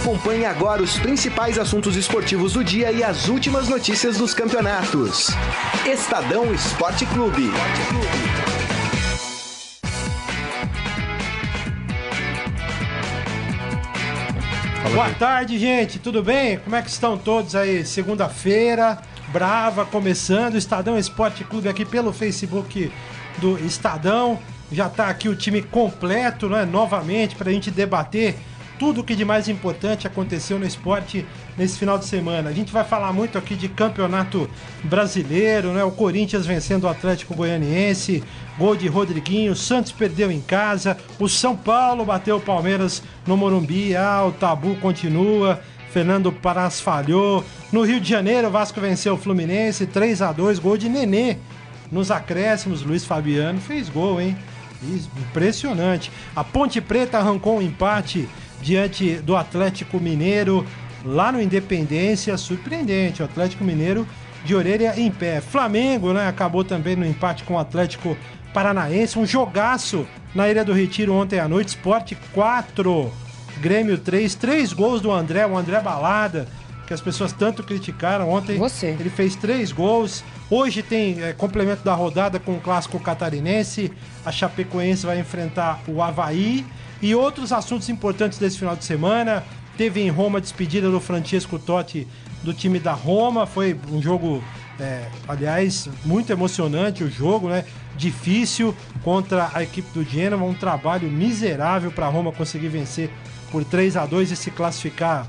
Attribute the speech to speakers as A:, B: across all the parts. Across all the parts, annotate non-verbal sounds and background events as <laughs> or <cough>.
A: Acompanhe agora os principais assuntos esportivos do dia e as últimas notícias dos campeonatos. Estadão Esporte Clube.
B: Boa tarde, gente. Tudo bem? Como é que estão todos aí? Segunda-feira, brava, começando. Estadão Esporte Clube aqui pelo Facebook do Estadão. Já está aqui o time completo, né? Novamente, para a gente debater tudo o que de mais importante aconteceu no esporte nesse final de semana. A gente vai falar muito aqui de campeonato brasileiro, né? O Corinthians vencendo o Atlético Goianiense, gol de Rodriguinho, Santos perdeu em casa, o São Paulo bateu o Palmeiras no Morumbi, ah, o tabu continua. Fernando Paras falhou. No Rio de Janeiro, o Vasco venceu o Fluminense 3 a 2 gol de Nenê. Nos acréscimos, Luiz Fabiano fez gol, hein? Impressionante. A Ponte Preta arrancou um empate diante do Atlético Mineiro lá no Independência, surpreendente. O Atlético Mineiro de orelha em pé. Flamengo, né, acabou também no empate com o Atlético Paranaense, um jogaço na Ilha do Retiro ontem à noite, Sport 4, Grêmio 3, três gols do André, o André Balada, que as pessoas tanto criticaram ontem.
C: Você.
B: Ele fez três gols. Hoje tem é, complemento da rodada com o clássico catarinense. A Chapecoense vai enfrentar o Havaí e outros assuntos importantes desse final de semana. Teve em Roma a despedida do Francesco Totti do time da Roma. Foi um jogo, é, aliás, muito emocionante o jogo, né? Difícil contra a equipe do Genoa. Um trabalho miserável para a Roma conseguir vencer por 3 a 2 e se classificar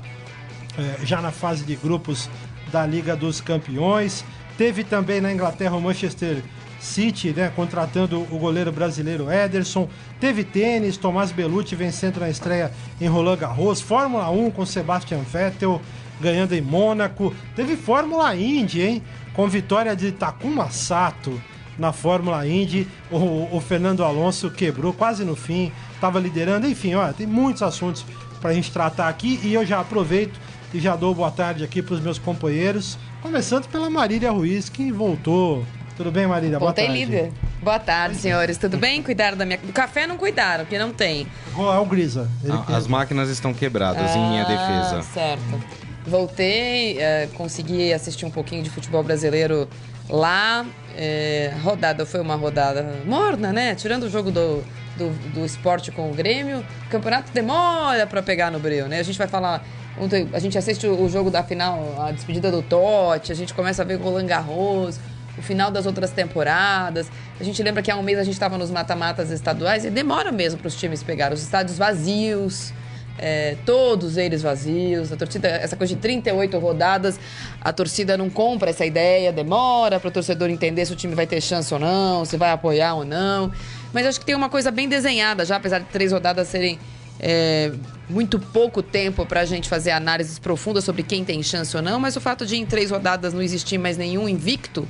B: é, já na fase de grupos da Liga dos Campeões. Teve também na Inglaterra o Manchester City, né, contratando o goleiro brasileiro Ederson. Teve tênis, Tomás Belucci vencendo na estreia em Roland Garros. Fórmula 1 com Sebastian Vettel ganhando em Mônaco. Teve Fórmula Indy, hein? Com vitória de Takuma Sato na Fórmula Indy. O, o Fernando Alonso quebrou quase no fim, estava liderando. Enfim, olha, tem muitos assuntos para a gente tratar aqui e eu já aproveito e já dou boa tarde aqui para os meus companheiros. Começando pela Marília Ruiz, que voltou tudo bem, Marília? Boa tarde.
C: líder. Boa tarde, senhores. Tudo bem? Cuidaram da minha. Do café não cuidaram, porque não tem.
B: Qual é o Grisa? Ele
D: Ah, As máquinas estão quebradas em minha
C: Ah,
D: defesa.
C: Certo. Voltei, eh, consegui assistir um pouquinho de futebol brasileiro lá. Eh, rodada foi uma rodada morna, né? Tirando o jogo do, do, do esporte com o Grêmio, o campeonato demora pra pegar no breu, né? A gente vai falar. ontem A gente assiste o jogo da final, a despedida do Totti, a gente começa a ver o Roland Garros, o final das outras temporadas. A gente lembra que há um mês a gente estava nos mata-matas estaduais e demora mesmo para os times pegar os estádios vazios. é, todos eles vazios, a torcida, essa coisa de 38 rodadas, a torcida não compra essa ideia, demora para o torcedor entender se o time vai ter chance ou não, se vai apoiar ou não. Mas acho que tem uma coisa bem desenhada já, apesar de três rodadas serem é, muito pouco tempo para a gente fazer análises profundas sobre quem tem chance ou não, mas o fato de em três rodadas não existir mais nenhum invicto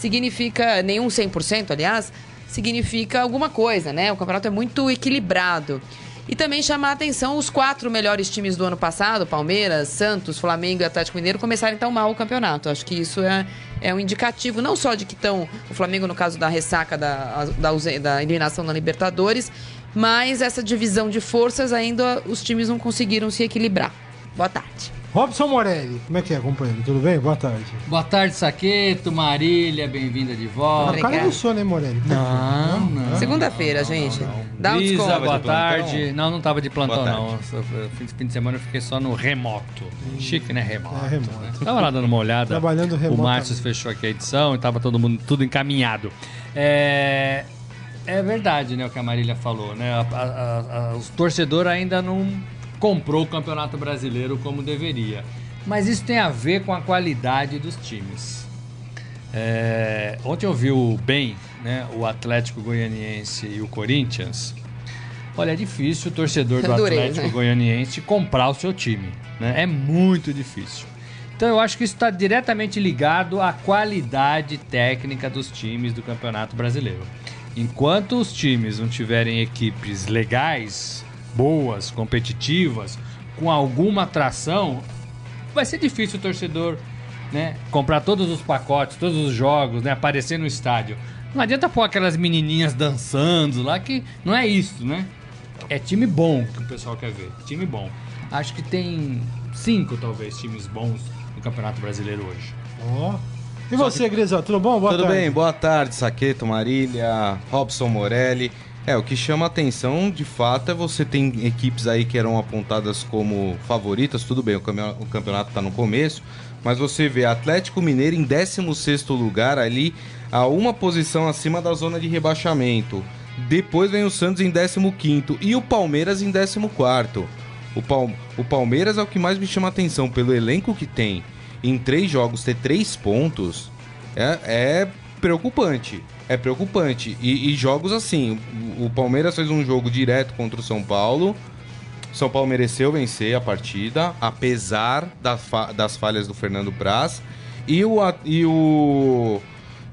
C: significa, nenhum 100%, aliás, significa alguma coisa, né? O campeonato é muito equilibrado. E também chamar a atenção os quatro melhores times do ano passado, Palmeiras, Santos, Flamengo e Atlético Mineiro, começarem tão mal o campeonato. Acho que isso é, é um indicativo, não só de que estão, o Flamengo no caso da ressaca da, da, da eliminação na Libertadores, mas essa divisão de forças ainda os times não conseguiram se equilibrar. Boa tarde.
B: Robson Morelli, como é que é, companheiro? Tudo bem? Boa tarde.
E: Boa tarde, Saqueto, Marília, bem-vinda de
B: O
E: volta.
B: cara não sono, hein, Morelli?
E: Não, não.
C: Segunda-feira, gente. Dá um
E: Brisa,
C: desconto.
E: boa tarde. Não, não tava de plantão, não. Fim de- fim de semana eu fiquei só no remoto. Chique, né? Remoto.
B: É, remoto.
E: né? Tava lá dando uma olhada.
B: Trabalhando
E: O
B: remotamente.
E: Márcio fechou aqui a edição e tava todo mundo tudo encaminhado. É, é verdade, né, o que a Marília falou, né? A- a- a- os torcedores ainda não comprou o Campeonato Brasileiro como deveria. Mas isso tem a ver com a qualidade dos times. É, ontem eu vi o bem, né, o Atlético Goianiense e o Corinthians. Olha, é difícil o torcedor do
C: Adorei,
E: Atlético
C: né?
E: Goianiense comprar o seu time. Né? É muito difícil. Então eu acho que isso está diretamente ligado à qualidade técnica dos times do Campeonato Brasileiro. Enquanto os times não tiverem equipes legais, boas, competitivas, com alguma atração, vai ser difícil o torcedor né, comprar todos os pacotes, todos os jogos, né, aparecer no estádio. Não adianta pôr aquelas menininhas dançando lá, que não é isso, né? é time bom que o pessoal quer ver. Time bom. Acho que tem cinco, talvez, times bons no Campeonato Brasileiro hoje.
B: Ó. E você, Grisão, tudo bom? Boa
D: Tudo
B: tarde.
D: bem, boa tarde, Saqueto, Marília, Robson Morelli. É, o que chama atenção, de fato, é você tem equipes aí que eram apontadas como favoritas, tudo bem, o campe- o campeonato tá no começo, mas você vê Atlético Mineiro em 16º lugar ali, a uma posição acima da zona de rebaixamento. Depois vem o Santos em 15º e o Palmeiras em 14º. O, Pal- o Palmeiras é o que mais me chama atenção pelo elenco que tem. Em três jogos ter três pontos é, é preocupante. É preocupante. E, e jogos assim, o, Palmeiras fez um jogo direto contra o São Paulo. São Paulo mereceu vencer a partida, apesar da fa- das falhas do Fernando Praz. E o, e o.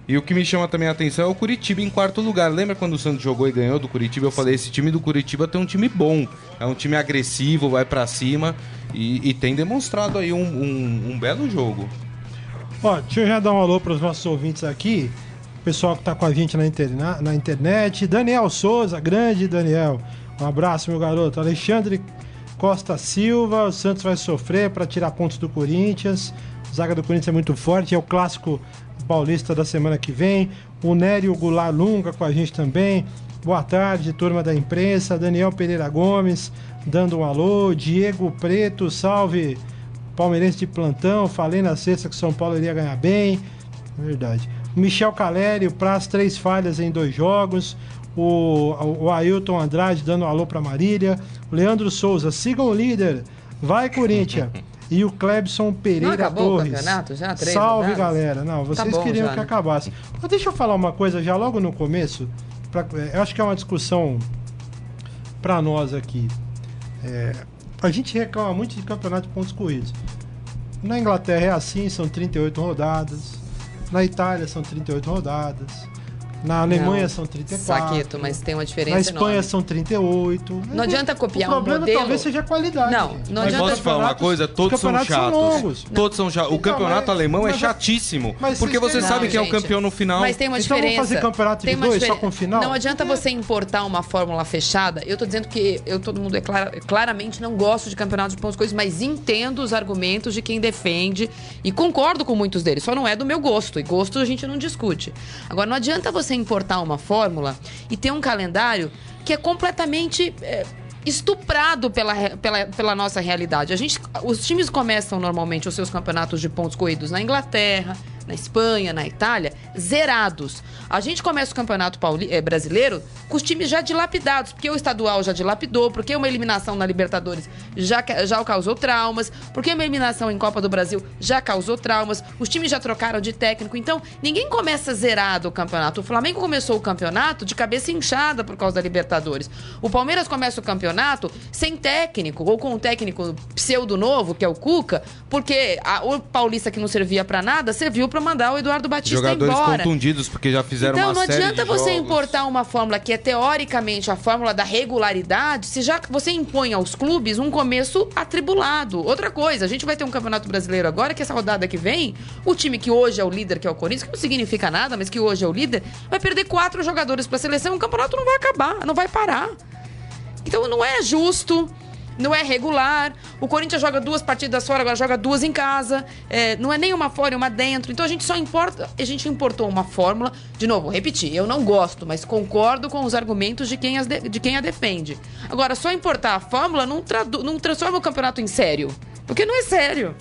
D: E o que me chama também a atenção é o Curitiba em quarto lugar. Lembra quando o Santos jogou e ganhou do Curitiba? Eu falei: esse time do Curitiba tem um time bom. É um time agressivo, vai pra cima. E, e tem demonstrado aí um, um- um belo jogo.
B: Ó, deixa eu já dar um alô para os nossos ouvintes aqui. Pessoal que tá com a gente na, interna- na internet. Daniel Souza, grande Daniel. Um abraço, meu garoto. Alexandre Costa Silva. O Santos vai sofrer para tirar pontos do Corinthians. Zaga do Corinthians é muito forte. É o clássico paulista da semana que vem. O Nério Goulart Lunga com a gente também. Boa tarde, turma da imprensa. Daniel Pereira Gomes dando um alô. Diego Preto, salve. Palmeirense de plantão, falei na sexta que o São Paulo iria ganhar bem. Verdade. O Michel Caleri, o Praz, três falhas em dois jogos. O, o Ailton Andrade dando um alô pra Marília. O Leandro Souza, sigam o líder. Vai, Corinthians. <laughs> E o Clebson Pereira
C: Não acabou o
B: Torres.
C: campeonato já? Três
B: Salve,
C: rodadas?
B: galera. Não, vocês
C: bom
B: queriam
C: já,
B: que
C: né?
B: acabasse. Mas deixa eu falar uma coisa já logo no começo. pra- eu acho que é uma discussão pra nós aqui. É, a gente reclama muito de campeonato de pontos corridos. Na Inglaterra é assim, são 38 rodadas. Na Itália são 38 rodadas. Na Alemanha
C: Não.
B: são 34.
C: Saqueto, mas tem uma diferença
B: Na Espanha
C: enorme.
B: são 38.
C: Não adianta copiar
B: o
C: um
B: problema
C: modelo-
B: talvez seja a qualidade.
C: Não,
B: gente.
C: não
B: Mas
C: adianta-
B: os
D: Posso falar uma coisa?
B: os
D: Todos são
B: campeonatos
D: chatos.
B: longos.
D: Todos são chatos. O
B: Então,
D: campeonato
B: mas-
D: alemão é
B: mas-
D: chatíssimo.
B: mas
D: porque você
B: têm-
D: sabe
C: Não,
D: quem é o
C: gente.
D: campeão no final.
C: Mas tem uma
B: Então vamos
C: diferença.
B: fazer campeonato de dois,
C: diferen-
B: só com final?
C: Não adianta você importar uma fórmula fechada. Eu tô dizendo que eu todo mundo é clara- claramente não gosto de campeonato de pontos coisas, mas entendo os argumentos de quem defende e concordo com muitos deles. Só não é do meu gosto. E gosto a gente não discute. Agora não adianta você importar uma fórmula e ter um calendário que é completamente é, estuprado pela, pela, pela nossa realidade. A gente, os times começam normalmente os seus campeonatos de pontos corridos na Inglaterra, na Espanha, na Itália, zerados. A gente começa o campeonato pauli- eh, brasileiro com os times já dilapidados, porque o estadual já dilapidou, porque uma eliminação na Libertadores já, já causou traumas, porque uma eliminação em Copa do Brasil já causou traumas, os times já trocaram de técnico. Então, ninguém começa zerado o campeonato. O Flamengo começou o campeonato de cabeça inchada por causa da Libertadores. O Palmeiras começa o campeonato sem técnico, ou com um técnico pseudo novo, que é o Cuca, porque a- o Paulista que não servia pra nada, serviu pra mandar o Eduardo Batista
D: Jogadores
C: embora.
D: contundidos, porque já fizeram
C: Então
D: uma
C: não
D: série
C: adianta
D: de
C: você
D: jogos.
C: importar uma fórmula que é teoricamente a fórmula da regularidade, se já você impõe aos clubes um começo atribulado. Outra coisa, a gente vai ter um campeonato brasileiro agora, que essa rodada que vem, o time que hoje é o líder, que é o Corinthians, que não significa nada, mas que hoje é o líder, vai perder quatro jogadores pra seleção, o campeonato não vai acabar, não vai parar. Então não é justo, não é regular. O Corinthians joga duas partidas fora, agora joga duas em casa. É, não é nem uma fora e uma dentro. Então a gente só importa. A gente importou uma fórmula. De novo, repetir, eu não gosto, mas concordo com os argumentos de quem, as de, de quem a defende. Agora, só importar a fórmula não, tradu- não transforma o campeonato em sério. Porque não é sério.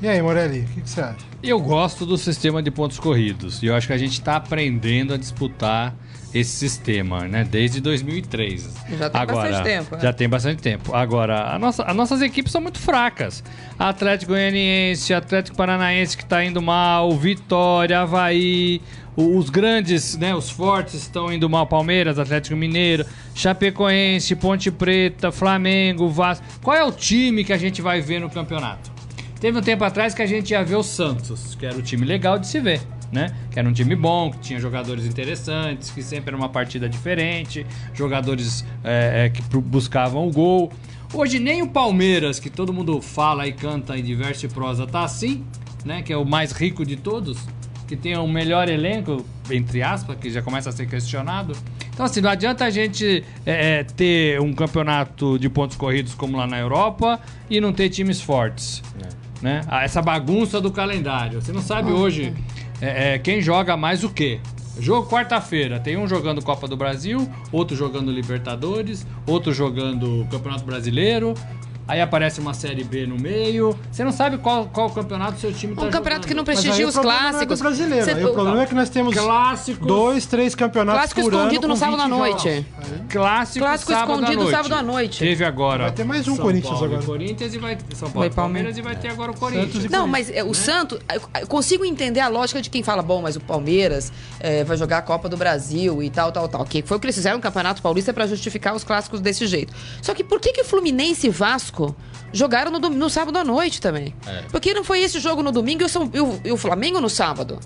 B: E aí, Morelli, o que, que você acha?
E: Eu gosto do sistema de pontos corridos. E eu acho que a gente está aprendendo a disputar esse sistema, né? Desde 2003.
C: Já tem
E: Agora,
C: bastante tempo, né?
E: Já tem bastante tempo. Agora, a nossa, as nossas equipes são muito fracas. Atlético Goianiense, Atlético Paranaense que está indo mal, Vitória, Havaí, o- os grandes, né? Os fortes estão indo mal. Palmeiras, Atlético Mineiro, Chapecoense, Ponte Preta, Flamengo, Vasco. Qual é o time que a gente vai ver no campeonato? Teve um tempo atrás que a gente ia ver o Santos, que era um time legal de se ver, né? Que era um time bom, que tinha jogadores interessantes, que sempre era uma partida diferente, jogadores é, é, que buscavam o gol. Hoje nem o Palmeiras, que todo mundo fala e canta em diverso e prosa, tá assim, né? Que é o mais rico de todos, que tem o melhor elenco, entre aspas, que já começa a ser questionado. Então, assim, não adianta a gente é, é, ter um campeonato de pontos corridos como lá na Europa e não ter times fortes. Né? Ah, Essa bagunça do calendário. Você não sabe hoje é, é, quem joga mais o quê. Jogo quarta-feira, tem um jogando Copa do Brasil, outro jogando Libertadores, outro jogando Campeonato Brasileiro. Aí aparece uma Série B no meio. Você não sabe qual, qual campeonato seu time tá
C: Um campeonato que não prestigia os
B: problema não é do
C: clássicos.
B: brasileiro.
C: Cê-
B: Aí o problema é que nós temos
E: Clássicos.
B: dois, três campeonatos
C: Clássico
B: por ano
C: escondido no
B: com
C: sábado
B: 20
C: à noite.
B: jogos.
E: Clássico,
C: Clássico
E: sábado
C: escondido
E: noite.
C: sábado à noite.
E: Teve agora.
B: Vai ter mais um
E: São
B: Corinthians
E: Paulo
B: agora.
E: Corinthians e vai São Paulo
C: Vai
E: e Palmeiras e vai ter agora o Corinthians.
C: Não, mas é, o Santos. Eu consigo entender a lógica de quem fala, bom, mas o Palmeiras é, vai jogar a Copa do Brasil e tal, tal, tal. Que foi o que eles fizeram no Campeonato Paulista pra justificar os clássicos desse jeito. Só que por que, que Fluminense e Vasco jogaram no, no sábado à noite também? Porque não foi esse jogo no domingo e o, São- e o- e o Flamengo no sábado.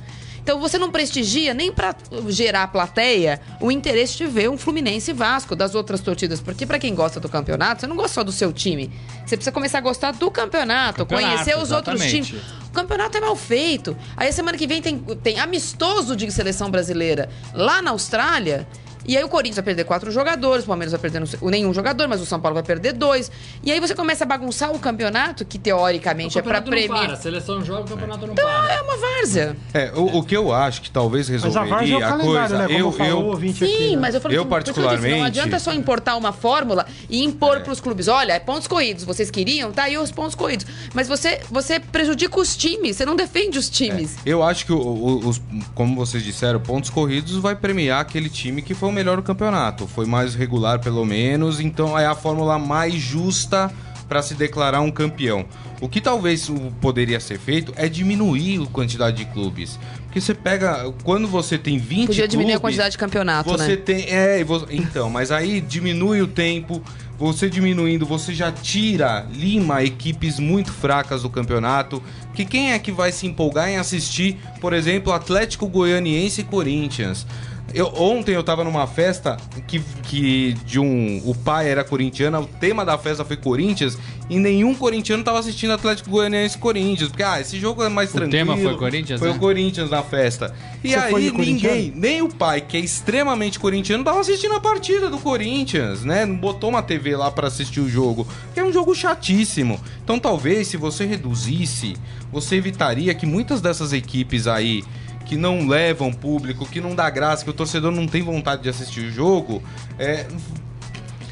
C: Então você não prestigia nem pra gerar plateia o interesse de ver um Fluminense Vasco das outras torcidas. Porque pra quem gosta do campeonato, você não gosta só do seu time. Você precisa começar a gostar do campeonato,
E: Campeonato,
C: conhecer os outros
E: exatamente.
C: times. O campeonato é mal feito. Aí semana que vem tem, tem amistoso de seleção brasileira lá na Austrália. E aí o Corinthians vai perder quatro jogadores, o Palmeiras vai perder não nenhum jogador, mas o São Paulo vai perder dois. E aí você começa a bagunçar o campeonato, que teoricamente
E: O
C: é pra
E: campeonato não para.
C: premiar.
E: A seleção joga, o campeonato não
C: Então
E: para.
C: é uma várzea.
D: É, o, o que eu acho que talvez
B: Mas a
D: resolveria
B: é o
D: a
B: calendário,
D: coisa.
B: né? Como
D: eu,
B: falou
D: eu,
B: ouvinte
C: Sim,
B: aqui. né?
C: mas eu falei
D: Eu
C: isso que eu disse, não
D: particularmente-
C: adianta só importar uma fórmula e impor
B: É.
C: pros clubes. Olha, é pontos corridos, vocês queriam, tá aí os pontos corridos. Mas você, você prejudica os times, você não defende os times.
D: Eu acho que, o- o- os, como vocês disseram, pontos corridos vai premiar aquele time que foi o melhor do campeonato. Foi mais regular, pelo menos. Então é a fórmula mais justa para se declarar um campeão. O que talvez o- poderia ser feito é diminuir a quantidade de clubes. Porque você pega. Quando você tem 20
C: Podia diminuir a quantidade de campeonato,
D: Você
C: né?
D: tem. É, então, mas aí diminui o tempo. Você diminuindo, você já tira, lima equipes muito fracas do campeonato. Que quem é que vai se empolgar em assistir, por exemplo, Atlético Goianiense e Corinthians? Eu, ontem eu tava numa festa que, que de um. O pai era corintiano, o tema da festa foi Corinthians, e nenhum corintiano tava assistindo Atlético Goianiense e Corinthians. Porque, ah, esse jogo é mais
E: O
D: tranquilo.
E: tema foi Corinthians,
D: Foi
E: né?
D: o Corinthians na festa. E
B: Você
D: aí ninguém, nem o pai, que é extremamente corintiano, tava assistindo a partida do Corinthians, né? Não botou uma TV lá pra assistir o jogo. Que é um jogo chatíssimo. Então talvez se você reduzisse, você evitaria que muitas dessas equipes aí que não levam público, que não dá graça, que o torcedor não tem vontade de assistir o jogo, é,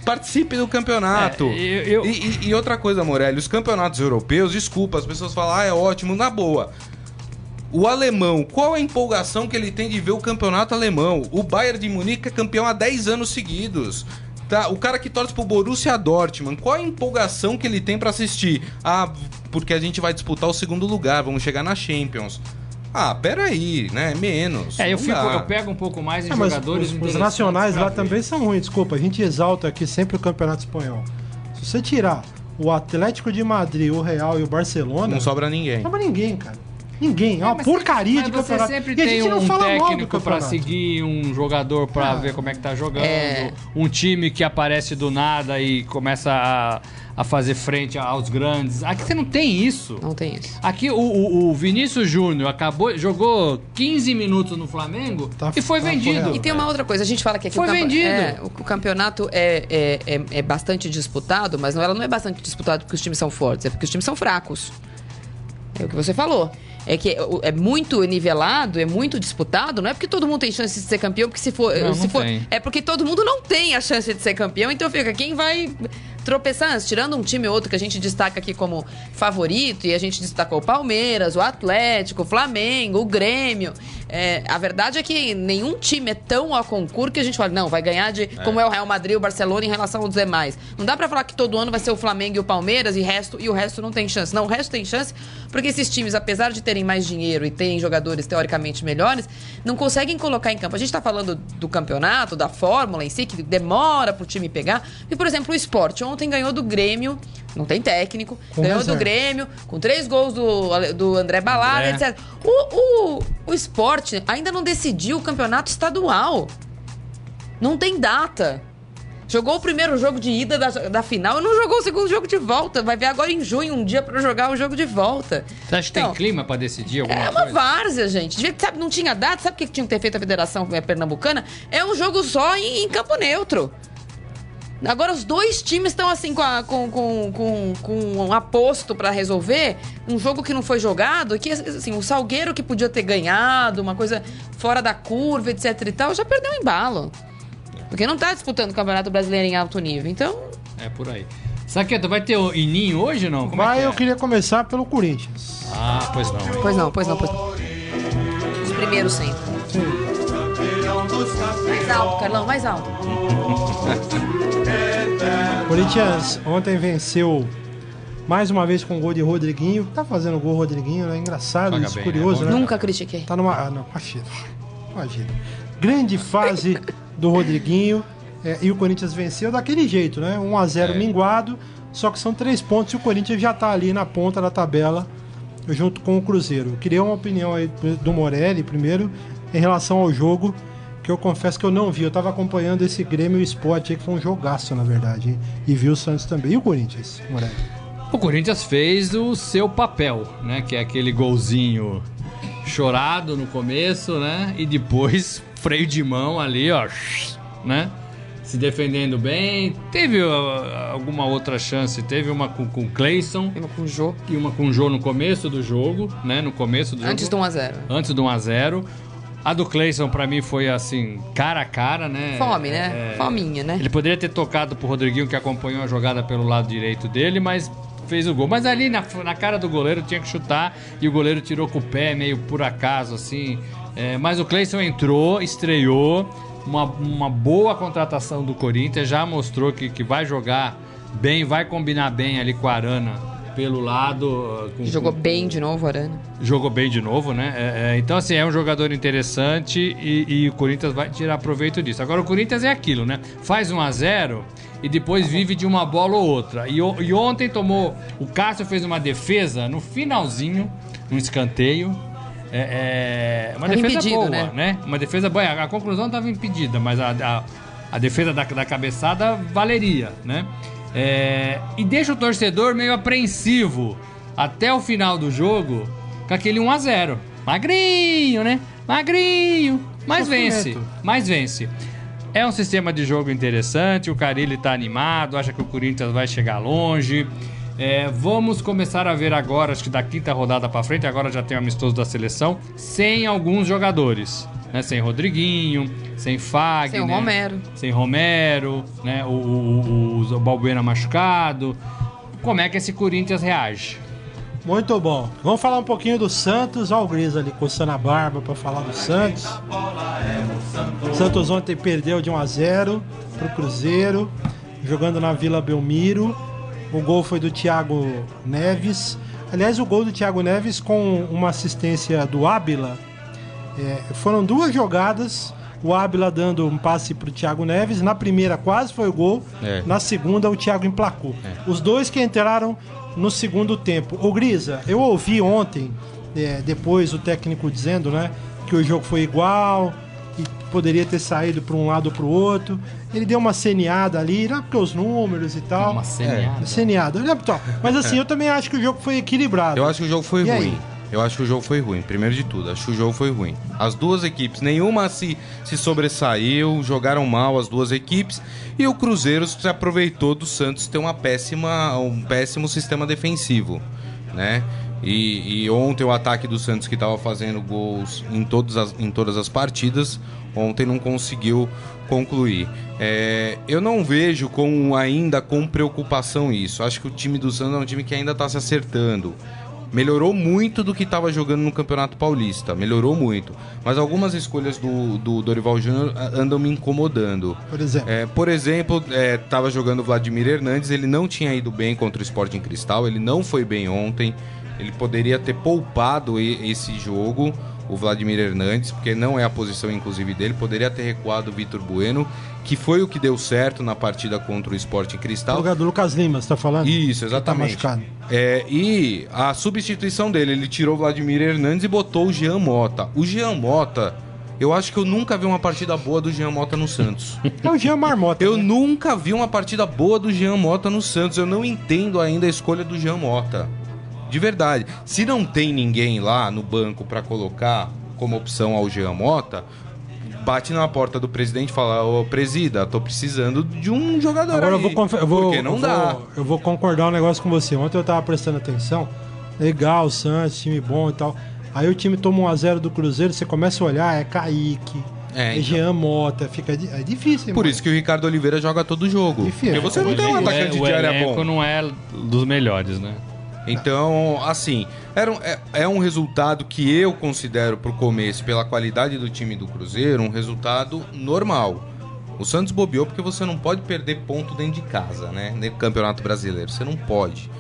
D: participe do campeonato.
E: É, eu- eu-
D: E, e- outra coisa, Morelli, os campeonatos europeus, desculpa, as pessoas falam, ah, é ótimo, na boa. O alemão, qual a empolgação que ele tem de ver o campeonato alemão? O Bayern de Munique é campeão há 10 anos seguidos. Tá, o cara que torce pro Borussia Dortmund, qual a empolgação que ele tem pra assistir? Ah, porque a gente vai disputar o segundo lugar, vamos chegar na Champions. Ah, peraí, né? Menos.
E: É, eu, fico, eu pego um pouco mais em
B: É, mas
E: jogadores
B: os, os nacionais lá
E: ver.
B: também são ruins, desculpa. A gente exalta aqui sempre o campeonato espanhol. Se você tirar o Atlético de Madrid, o Real e o Barcelona,
D: Não sobra ninguém.
B: não sobra ninguém, cara. Ninguém. É uma
E: mas
B: porcaria
E: mas
B: de
E: você
B: campeonato.
E: sempre
B: e a
E: tem
B: gente não
E: um
B: fala mal do
E: técnico pra
B: campeonato.
E: seguir, um jogador pra
B: Ah.
E: ver como é que tá jogando,
C: É.
E: um time que aparece do nada e começa a, a fazer frente aos grandes. Aqui você não tem isso.
C: Não tem isso.
E: Aqui o, o- o Vinícius Júnior acabou, jogou 15 minutos no Flamengo
B: Tá-
E: e foi
B: tá
E: vendido.
B: correto.
C: E tem uma outra coisa, a gente fala que aqui
E: Foi
C: o,
E: vendido.
C: é, o, o campeonato é, é, é, é bastante disputado, mas não, ela não é bastante disputado porque os times são fortes, é porque os times são fracos. É o que você falou. É que é- é muito nivelado, é muito disputado, não é porque todo mundo tem chance de ser campeão, porque se for.
E: Não,
C: se
E: não
C: for
E: tem.
C: é porque todo mundo não tem a chance de ser campeão, então fica quem vai tropeçar antes. Tirando um time ou outro que a gente destaca aqui como favorito, e a gente destacou o Palmeiras, o Atlético, o Flamengo, o Grêmio. É, a verdade é que nenhum time é tão a concurso que a gente fala, não, vai ganhar de. Como é o Real Madrid, o Barcelona em relação aos demais. Não dá pra falar que todo ano vai ser o Flamengo e o Palmeiras e, resto, e o resto não tem chance. Não, o resto tem chance porque esses times, apesar de terem mais dinheiro e terem jogadores teoricamente melhores, não conseguem colocar em campo. A gente tá falando do campeonato, da fórmula em si, que demora pro time pegar. E, por exemplo, o esporte ontem ganhou do Grêmio, não tem técnico,
B: Com
C: ganhou
B: reserva.
C: do Grêmio, com três gols do, do André Balada,
E: André.
C: etc. O, o, o esporte ainda não decidiu o campeonato estadual. Não tem data. Jogou o primeiro jogo de ida da, da final e não jogou o segundo jogo de volta. Vai ver agora em junho, um dia pra jogar o jogo de volta.
E: Você acha que
C: Então,
E: tem clima pra decidir alguma
C: É uma
E: coisa?
C: várzea, gente. Sabe, não tinha data. Sabe o que tinha que ter feito a Federação eh, Pernambucana? É um jogo só em, em campo neutro. Agora os dois times estão assim com, a- com, com, com, com um aposto pra resolver um jogo que não foi jogado, que assim, o Salgueiro que podia ter ganhado, uma coisa fora da curva, etc e tal, já perdeu o embalo. Porque não tá disputando o Campeonato Brasileiro em alto nível. Então,
E: É por aí. Saqueto, vai ter o Ininho hoje ou não? Como é
B: Vai,
E: que é?
B: eu queria começar pelo Corinthians.
E: Ah, pois não.
C: pois não, pois não, pois não. Os primeiros sempre. Mais alto, Carlão, mais alto. <laughs> <laughs>
B: Corinthians ontem venceu mais uma vez com o gol de Rodriguinho. Tá fazendo gol Rodriguinho, né? Engraçado, isso,
E: bem,
B: curioso,
E: né?
B: né?
C: Nunca critiquei.
B: Tá numa. Ah, não, imagina. Imagina. Grande fase do Rodriguinho. é, e o Corinthians venceu daquele jeito, né? 1x0
E: É.
B: minguado. Só que são três pontos e o Corinthians já tá ali na ponta da tabela junto com o Cruzeiro. Eu queria uma opinião aí do Morelli primeiro em relação ao jogo. Que eu confesso que eu não vi. Eu tava acompanhando esse Grêmio Sport aí, que foi um jogaço, na verdade. hein? E vi o Santos também. E o Corinthians, Morelli?
E: O Corinthians fez o seu papel, né? Que é aquele golzinho chorado no começo, né? E depois <laughs> freio de mão ali, ó, <laughs> né? Se defendendo bem. Teve ó, alguma outra chance, teve uma com com o Clayson
C: Mesmo com o Jô.
E: e uma com o Jô no começo do jogo, né? No começo do
C: Antes do
E: jogo.
C: 1x0.
E: Antes do 1 a 0 A do Clayson, pra mim, foi assim, cara a cara, né?
C: Fome, né?
E: É,
C: Fominha, né?
E: Ele poderia ter tocado pro Rodriguinho, que acompanhou a jogada pelo lado direito dele, mas fez o gol. Mas ali na, na cara do goleiro tinha que chutar e o goleiro tirou com o pé, meio por acaso, assim. É, mas o Cleison entrou, estreou. Uma, uma boa contratação do Corinthians, já mostrou que, que vai jogar bem, vai combinar bem ali com a Arana pelo lado. com-
C: Jogou
E: com-
C: bem de novo, Arana.
E: jogou bem de novo, né? É, é, então, assim, é um jogador interessante e, e o Corinthians vai tirar proveito disso. Agora, o Corinthians é aquilo, né? Faz 1 a 0 e depois vive de uma bola ou outra. E, e ontem tomou. O Cássio fez uma defesa no finalzinho, um escanteio. É, é, uma
C: Tava
E: defesa
C: impedido,
E: boa,
C: né?
E: né? Uma defesa boa. A, a conclusão estava impedida, mas a, a, a defesa da, da cabeçada valeria, né? É, e deixa o torcedor meio apreensivo até o final do jogo com aquele 1 a 0 Magrinho, né? Magrinho. Mas vence. Mas vence. É um sistema de jogo interessante. O Carilli tá animado, acha que o Corinthians vai chegar longe. É, vamos começar a ver agora, acho que da quinta rodada pra frente, agora já tem o amistoso da seleção, sem alguns jogadores. Né? Sem Rodriguinho, sem Fagner.
C: Sem Romero.
E: Sem Romero, né? O, o, o, o Balbuena machucado. Como é que esse Corinthians reage?
B: Muito bom. Vamos falar um pouquinho do Santos. Olha o Gris ali coçando a barba para falar do Santos. O Santos ontem perdeu de 1 a 0 pro Cruzeiro, jogando na Vila Belmiro. O gol foi do Thiago Neves. Aliás, o gol do Thiago Neves com uma assistência do Ábila. É, foram duas jogadas. O Ábila dando um passe pro Thiago Neves. Na primeira quase foi o gol.
D: É.
B: Na segunda o Thiago emplacou. Os dois que entraram no segundo tempo. O Grisa, eu ouvi ontem, é, depois o técnico dizendo, né, que o jogo foi igual poderia ter saído para um lado ou para o outro. Ele deu uma ceneada ali, né, porque os números e tal.
E: Uma.
B: Ceneada. Olha, top. Mas assim, eu também acho que o jogo foi equilibrado.
D: Eu acho que o jogo foi
B: E aí?
D: ruim. Eu acho que o jogo foi ruim, primeiro de tudo. Acho que o jogo foi ruim. As duas equipes, nenhuma se, se sobressaiu, jogaram mal as duas equipes. E o Cruzeiro se aproveitou do Santos ter uma péssima, um péssimo sistema defensivo, né? E, e ontem o ataque do Santos, que estava fazendo gols em todas as, em todas as partidas, ontem não conseguiu concluir. É, eu não vejo com ainda com preocupação isso. Acho que o time do Santos é um time que ainda está se acertando. Melhorou muito do que estava jogando no Campeonato Paulista. Melhorou muito. Mas algumas escolhas do, do Dorival Júnior ah, andam me incomodando.
B: Por exemplo.
D: É, por exemplo, estava jogando o Vladimir Hernandes, ele não tinha ido bem contra o Sporting Cristal, ele não foi bem ontem. Ele poderia ter poupado esse jogo, o Vladimir Hernandes, porque não é a posição, inclusive, dele. Poderia ter recuado o Vitor Bueno, que foi o que deu certo na partida contra o Sporting
B: O
D: Cristal.
B: lugar do Lucas Lima, você tá falando?
D: Isso,
B: Tá
D: exatamente.
B: machucado.
D: É, e a substituição dele, ele tirou o Vladimir Hernandes e botou o Jean Mota. O Jean Mota, Eu acho que eu nunca vi uma partida boa do Jean Mota no Santos. <laughs>
B: É o Jean Marmota.
D: Eu
B: né?
D: nunca vi uma partida boa do Jean Mota no Santos. Eu não entendo ainda a escolha do Jean Mota. De verdade. Se não tem ninguém lá no banco pra colocar como opção ao Jean Mota, bate na porta do presidente e fala: Ô presida, tô precisando de um jogador.
B: Agora eu
D: aí.
B: vou, confe- eu vou,
D: Porque não
B: eu
D: dá.
B: Vou, eu vou concordar um negócio com você. Ontem eu tava prestando atenção. Legal, Santos, time bom e tal. Aí o time toma 1x0 do Cruzeiro, você começa a olhar, é Kaique,
D: É,
B: é,
D: então.
B: Jean Mota, fica é difícil, hein,
D: Por
B: mano?
D: isso que o Ricardo Oliveira joga todo jogo.
B: Difícil.
D: Porque você não
B: O
D: tem um
E: O
D: atacante
E: o
D: de área bom.
E: não é dos melhores, né?
D: Então, assim, era um, é, é um resultado que eu considero pro começo, pela qualidade do time do Cruzeiro, um resultado normal. O Santos bobeou porque você não pode perder ponto dentro de casa, né? No Campeonato Brasileiro. Você não pode.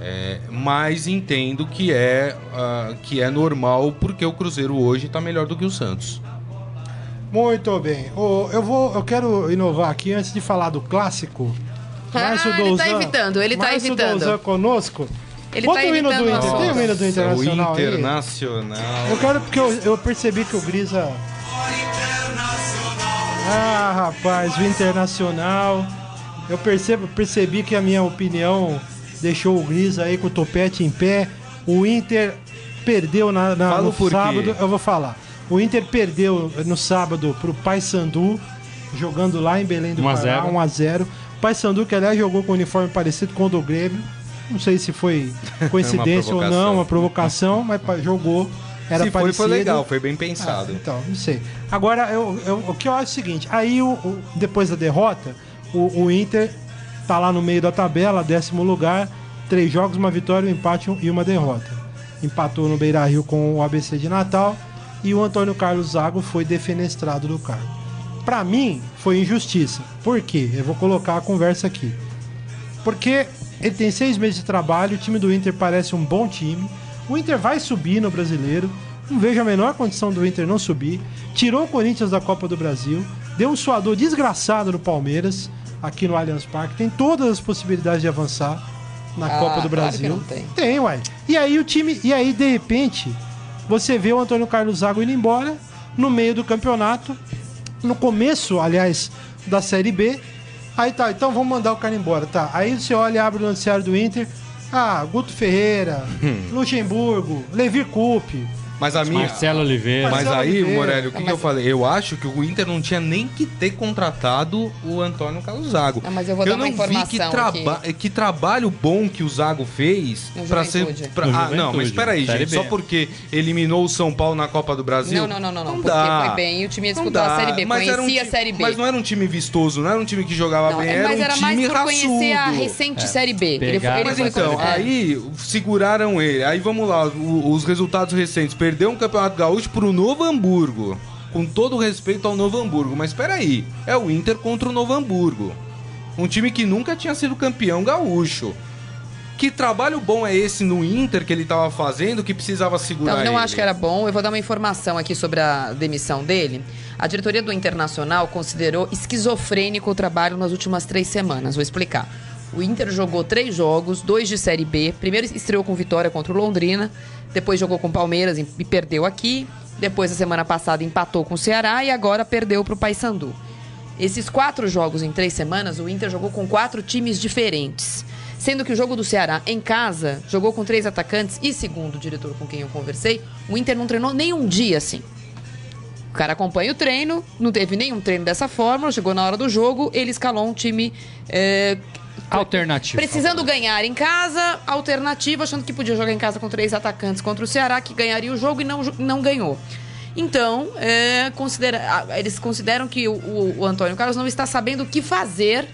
D: É, mas entendo que é, ah, que é normal porque o Cruzeiro hoje tá melhor do que o Santos.
B: Muito bem. Ô, eu vou, eu quero inovar aqui antes de falar do clássico.
C: Ah, ele tá evitando, ele tá
B: Márcio
C: evitando.
B: Douzan conosco.
C: Ele
B: Bota
C: tá
B: o hino do Inter.
C: assunto.
B: Tem o hino do Internacional
D: o
B: aí?
D: Internacional.
B: Eu quero porque eu, eu percebi que o Grisa. Ah, rapaz, o Internacional. Eu percebo, percebi que a minha opinião deixou o Grisa aí com o topete em pé. O Inter perdeu na, na- no sábado. Eu vou falar. O Inter perdeu no sábado pro Paysandu, jogando lá em Belém do
E: 1 a
B: Pará,
E: 0.
B: 1 a 0 Paysandu, que aliás jogou com um uniforme parecido com o do Grêmio. Não sei se foi <laughs> coincidência ou não, uma provocação, mas jogou. Era
D: Se foi,
B: parecido.
D: foi legal, foi bem
B: Ah,
D: pensado.
B: então, não sei. Agora, eu, eu- o que eu acho é o seguinte: aí, o, o- depois da derrota, o, o Inter tá lá no meio da tabela, décimo lugar, três jogos, uma vitória, um empate e uma derrota. Empatou no Beira Rio com o ABC de Natal e o Antônio Carlos Zago foi defenestrado do cargo. Pra mim, foi injustiça. Por quê? Eu vou colocar a conversa aqui. Porque ele tem seis meses de trabalho, o time do Inter parece um bom time. O Inter vai subir no brasileiro. Não vejo a menor condição do Inter não subir. Tirou o Corinthians da Copa do Brasil. Deu um suador desgraçado no Palmeiras, aqui no Allianz Parque. Tem todas as possibilidades de avançar na
C: Ah,
B: Copa do
C: claro
B: Brasil.
C: não tem.
B: Tem, uai. E aí o time. E aí, de repente, você vê o Antônio Carlos Zago indo embora no meio do campeonato. No começo, aliás, da Série B. Aí tá, então vamos mandar o cara embora, tá? Aí você olha e abre o noticiário do Inter. Ah, Guto Ferreira, <laughs> Luxemburgo, Levi Coupe.
D: Mas a minha.
E: Marcelo Oliveira.
D: Mas
B: Marcelo
D: aí,
B: Oliveira.
D: Morelli, o que,
C: Ah,
D: que
C: mas-
D: eu falei? Eu acho que o Inter não tinha nem que ter contratado o Antônio Carlos Zago.
C: Ah, mas eu vou dar uma
D: não vi que,
C: informação
D: traba que trabalho bom que o Zago fez pra ser. Pra- ah, não, mas peraí, gente.
E: B.
D: Só porque eliminou o São Paulo na Copa do Brasil.
C: Não, não, não, não, não,
D: Não
C: porque
D: dá.
C: foi bem e o time ia
D: Não
C: disputar a. Série B,
D: Mas um
C: conhecia
D: ti-
C: a Série B.
D: Mas não era um time vistoso, não era um time que jogava
C: Não,
D: bem,
C: é,
D: era
C: mas
D: um
C: era
D: time
C: mais por conhecer a
D: raçudo.
C: recente Série B. Ele foi, ele
D: Mas
C: foi
D: então,
C: é.
D: aí seguraram ele. Aí vamos lá, o- os resultados recentes. Perdeu um Campeonato Gaúcho pro Novo Hamburgo. Com todo o respeito ao Novo Hamburgo. Mas peraí, é o Inter contra o Novo Hamburgo. Um time que nunca tinha sido campeão gaúcho. Que trabalho bom é esse no Inter que ele tava fazendo que precisava segurar
C: Então, não
D: ele?
C: acho que era bom. Eu vou dar uma informação aqui sobre a demissão dele. A diretoria do Internacional considerou esquizofrênico o trabalho nas últimas três semanas. Vou explicar. O Inter jogou três jogos, dois de Série B. Primeiro estreou com vitória contra o Londrina, depois jogou com o Palmeiras e perdeu aqui. Depois, a semana passada, empatou com o Ceará e agora perdeu para o Paysandu. Esses quatro jogos em três semanas, o Inter jogou com quatro times diferentes. Sendo que o jogo do Ceará em casa jogou com três atacantes e, segundo o diretor com quem eu conversei, o Inter não treinou nem um dia assim. O cara acompanha o treino, não teve nenhum treino dessa forma, chegou na hora do jogo, ele escalou um time é,
E: Alternativo.
C: precisando ganhar em casa, alternativa, achando que podia jogar em casa com três atacantes contra o Ceará, que ganharia o jogo e não, não ganhou. Então, é, considera- eles consideram que o, o- o Antônio Carlos não está sabendo o que fazer.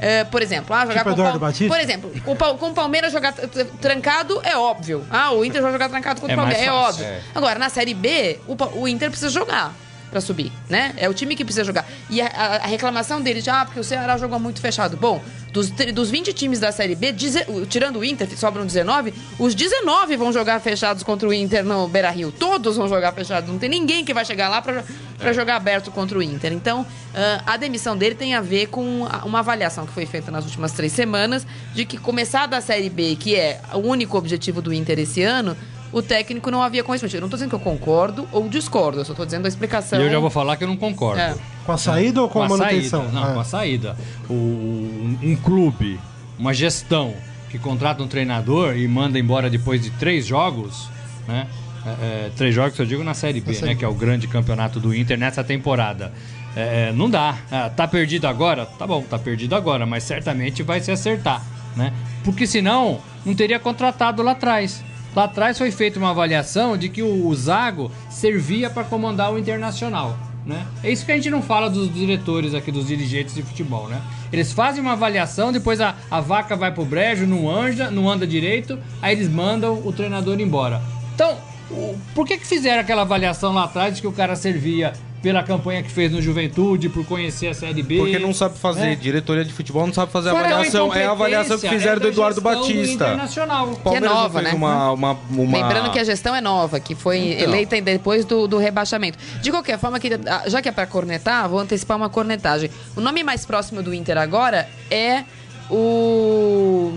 C: é, por exemplo, ah, jogar
B: Tipo
C: com Pal-
B: Batista?
C: Por exemplo, com o, com o Palmeiras jogar trancado é óbvio. Ah, o Inter vai jogar trancado contra
E: É
C: o Palmeiras, é óbvio.
D: é.
C: Agora, na Série B, o, o Inter precisa jogar pra subir, né? É o time que precisa jogar. E a, a- a reclamação deles, de, ah, porque o Ceará jogou muito fechado. Bom, dos, dos 20 times da Série B, deze- tirando o Inter, sobram 19, os 19 vão jogar fechados contra o Inter no Beira-Rio. Todos vão jogar fechados. Não tem ninguém que vai chegar lá pra, pra jogar aberto contra o Inter. Então, ah, a demissão dele tem a ver com uma avaliação que foi feita nas últimas três semanas de que começar da Série B, que é o único objetivo do Inter esse ano, o técnico não havia conhecimento. Eu não tô dizendo que eu concordo ou discordo, eu só tô dizendo a explicação.
E: E eu já vou falar que eu não concordo.
C: É.
B: Com a saída ou com, a manutenção?
E: Saída. Não,
B: Ah.
E: com a saída. O, um, um clube, uma gestão que contrata um treinador e manda embora depois de três jogos, né? É, é, três jogos que eu digo na Série B, né? Que é o grande campeonato do Inter nessa temporada. É, é, não dá. Ah, tá perdido agora? Tá bom, tá perdido agora, mas certamente vai se acertar, né? Porque senão não teria contratado lá atrás. Lá atrás foi feita uma avaliação de que o, Zago servia para comandar o Internacional. Né? É isso que a gente não fala dos diretores aqui, dos dirigentes de futebol, né? Eles fazem uma avaliação, depois a, a vaca vai pro brejo, não anda, não anda direito, aí eles mandam o treinador embora. Então, o- por que que fizeram aquela avaliação lá atrás de que o cara servia pela campanha que fez no Juventude, por conhecer a Série B?
D: Porque não sabe fazer.
E: É.
D: Diretoria de futebol não sabe fazer
E: Fora
D: avaliação. É a avaliação que fizeram
E: é
D: do Eduardo
E: do
D: Batista.
E: Internacional.
D: O Palmeiras não
C: nova, né?
D: Uma, uma, uma...
C: Lembrando que a gestão é nova, que foi
D: Então.
C: eleita depois do, do rebaixamento. De qualquer forma, que, ah, já que é pra cornetar, vou antecipar uma cornetagem. O nome mais próximo do Inter agora é o.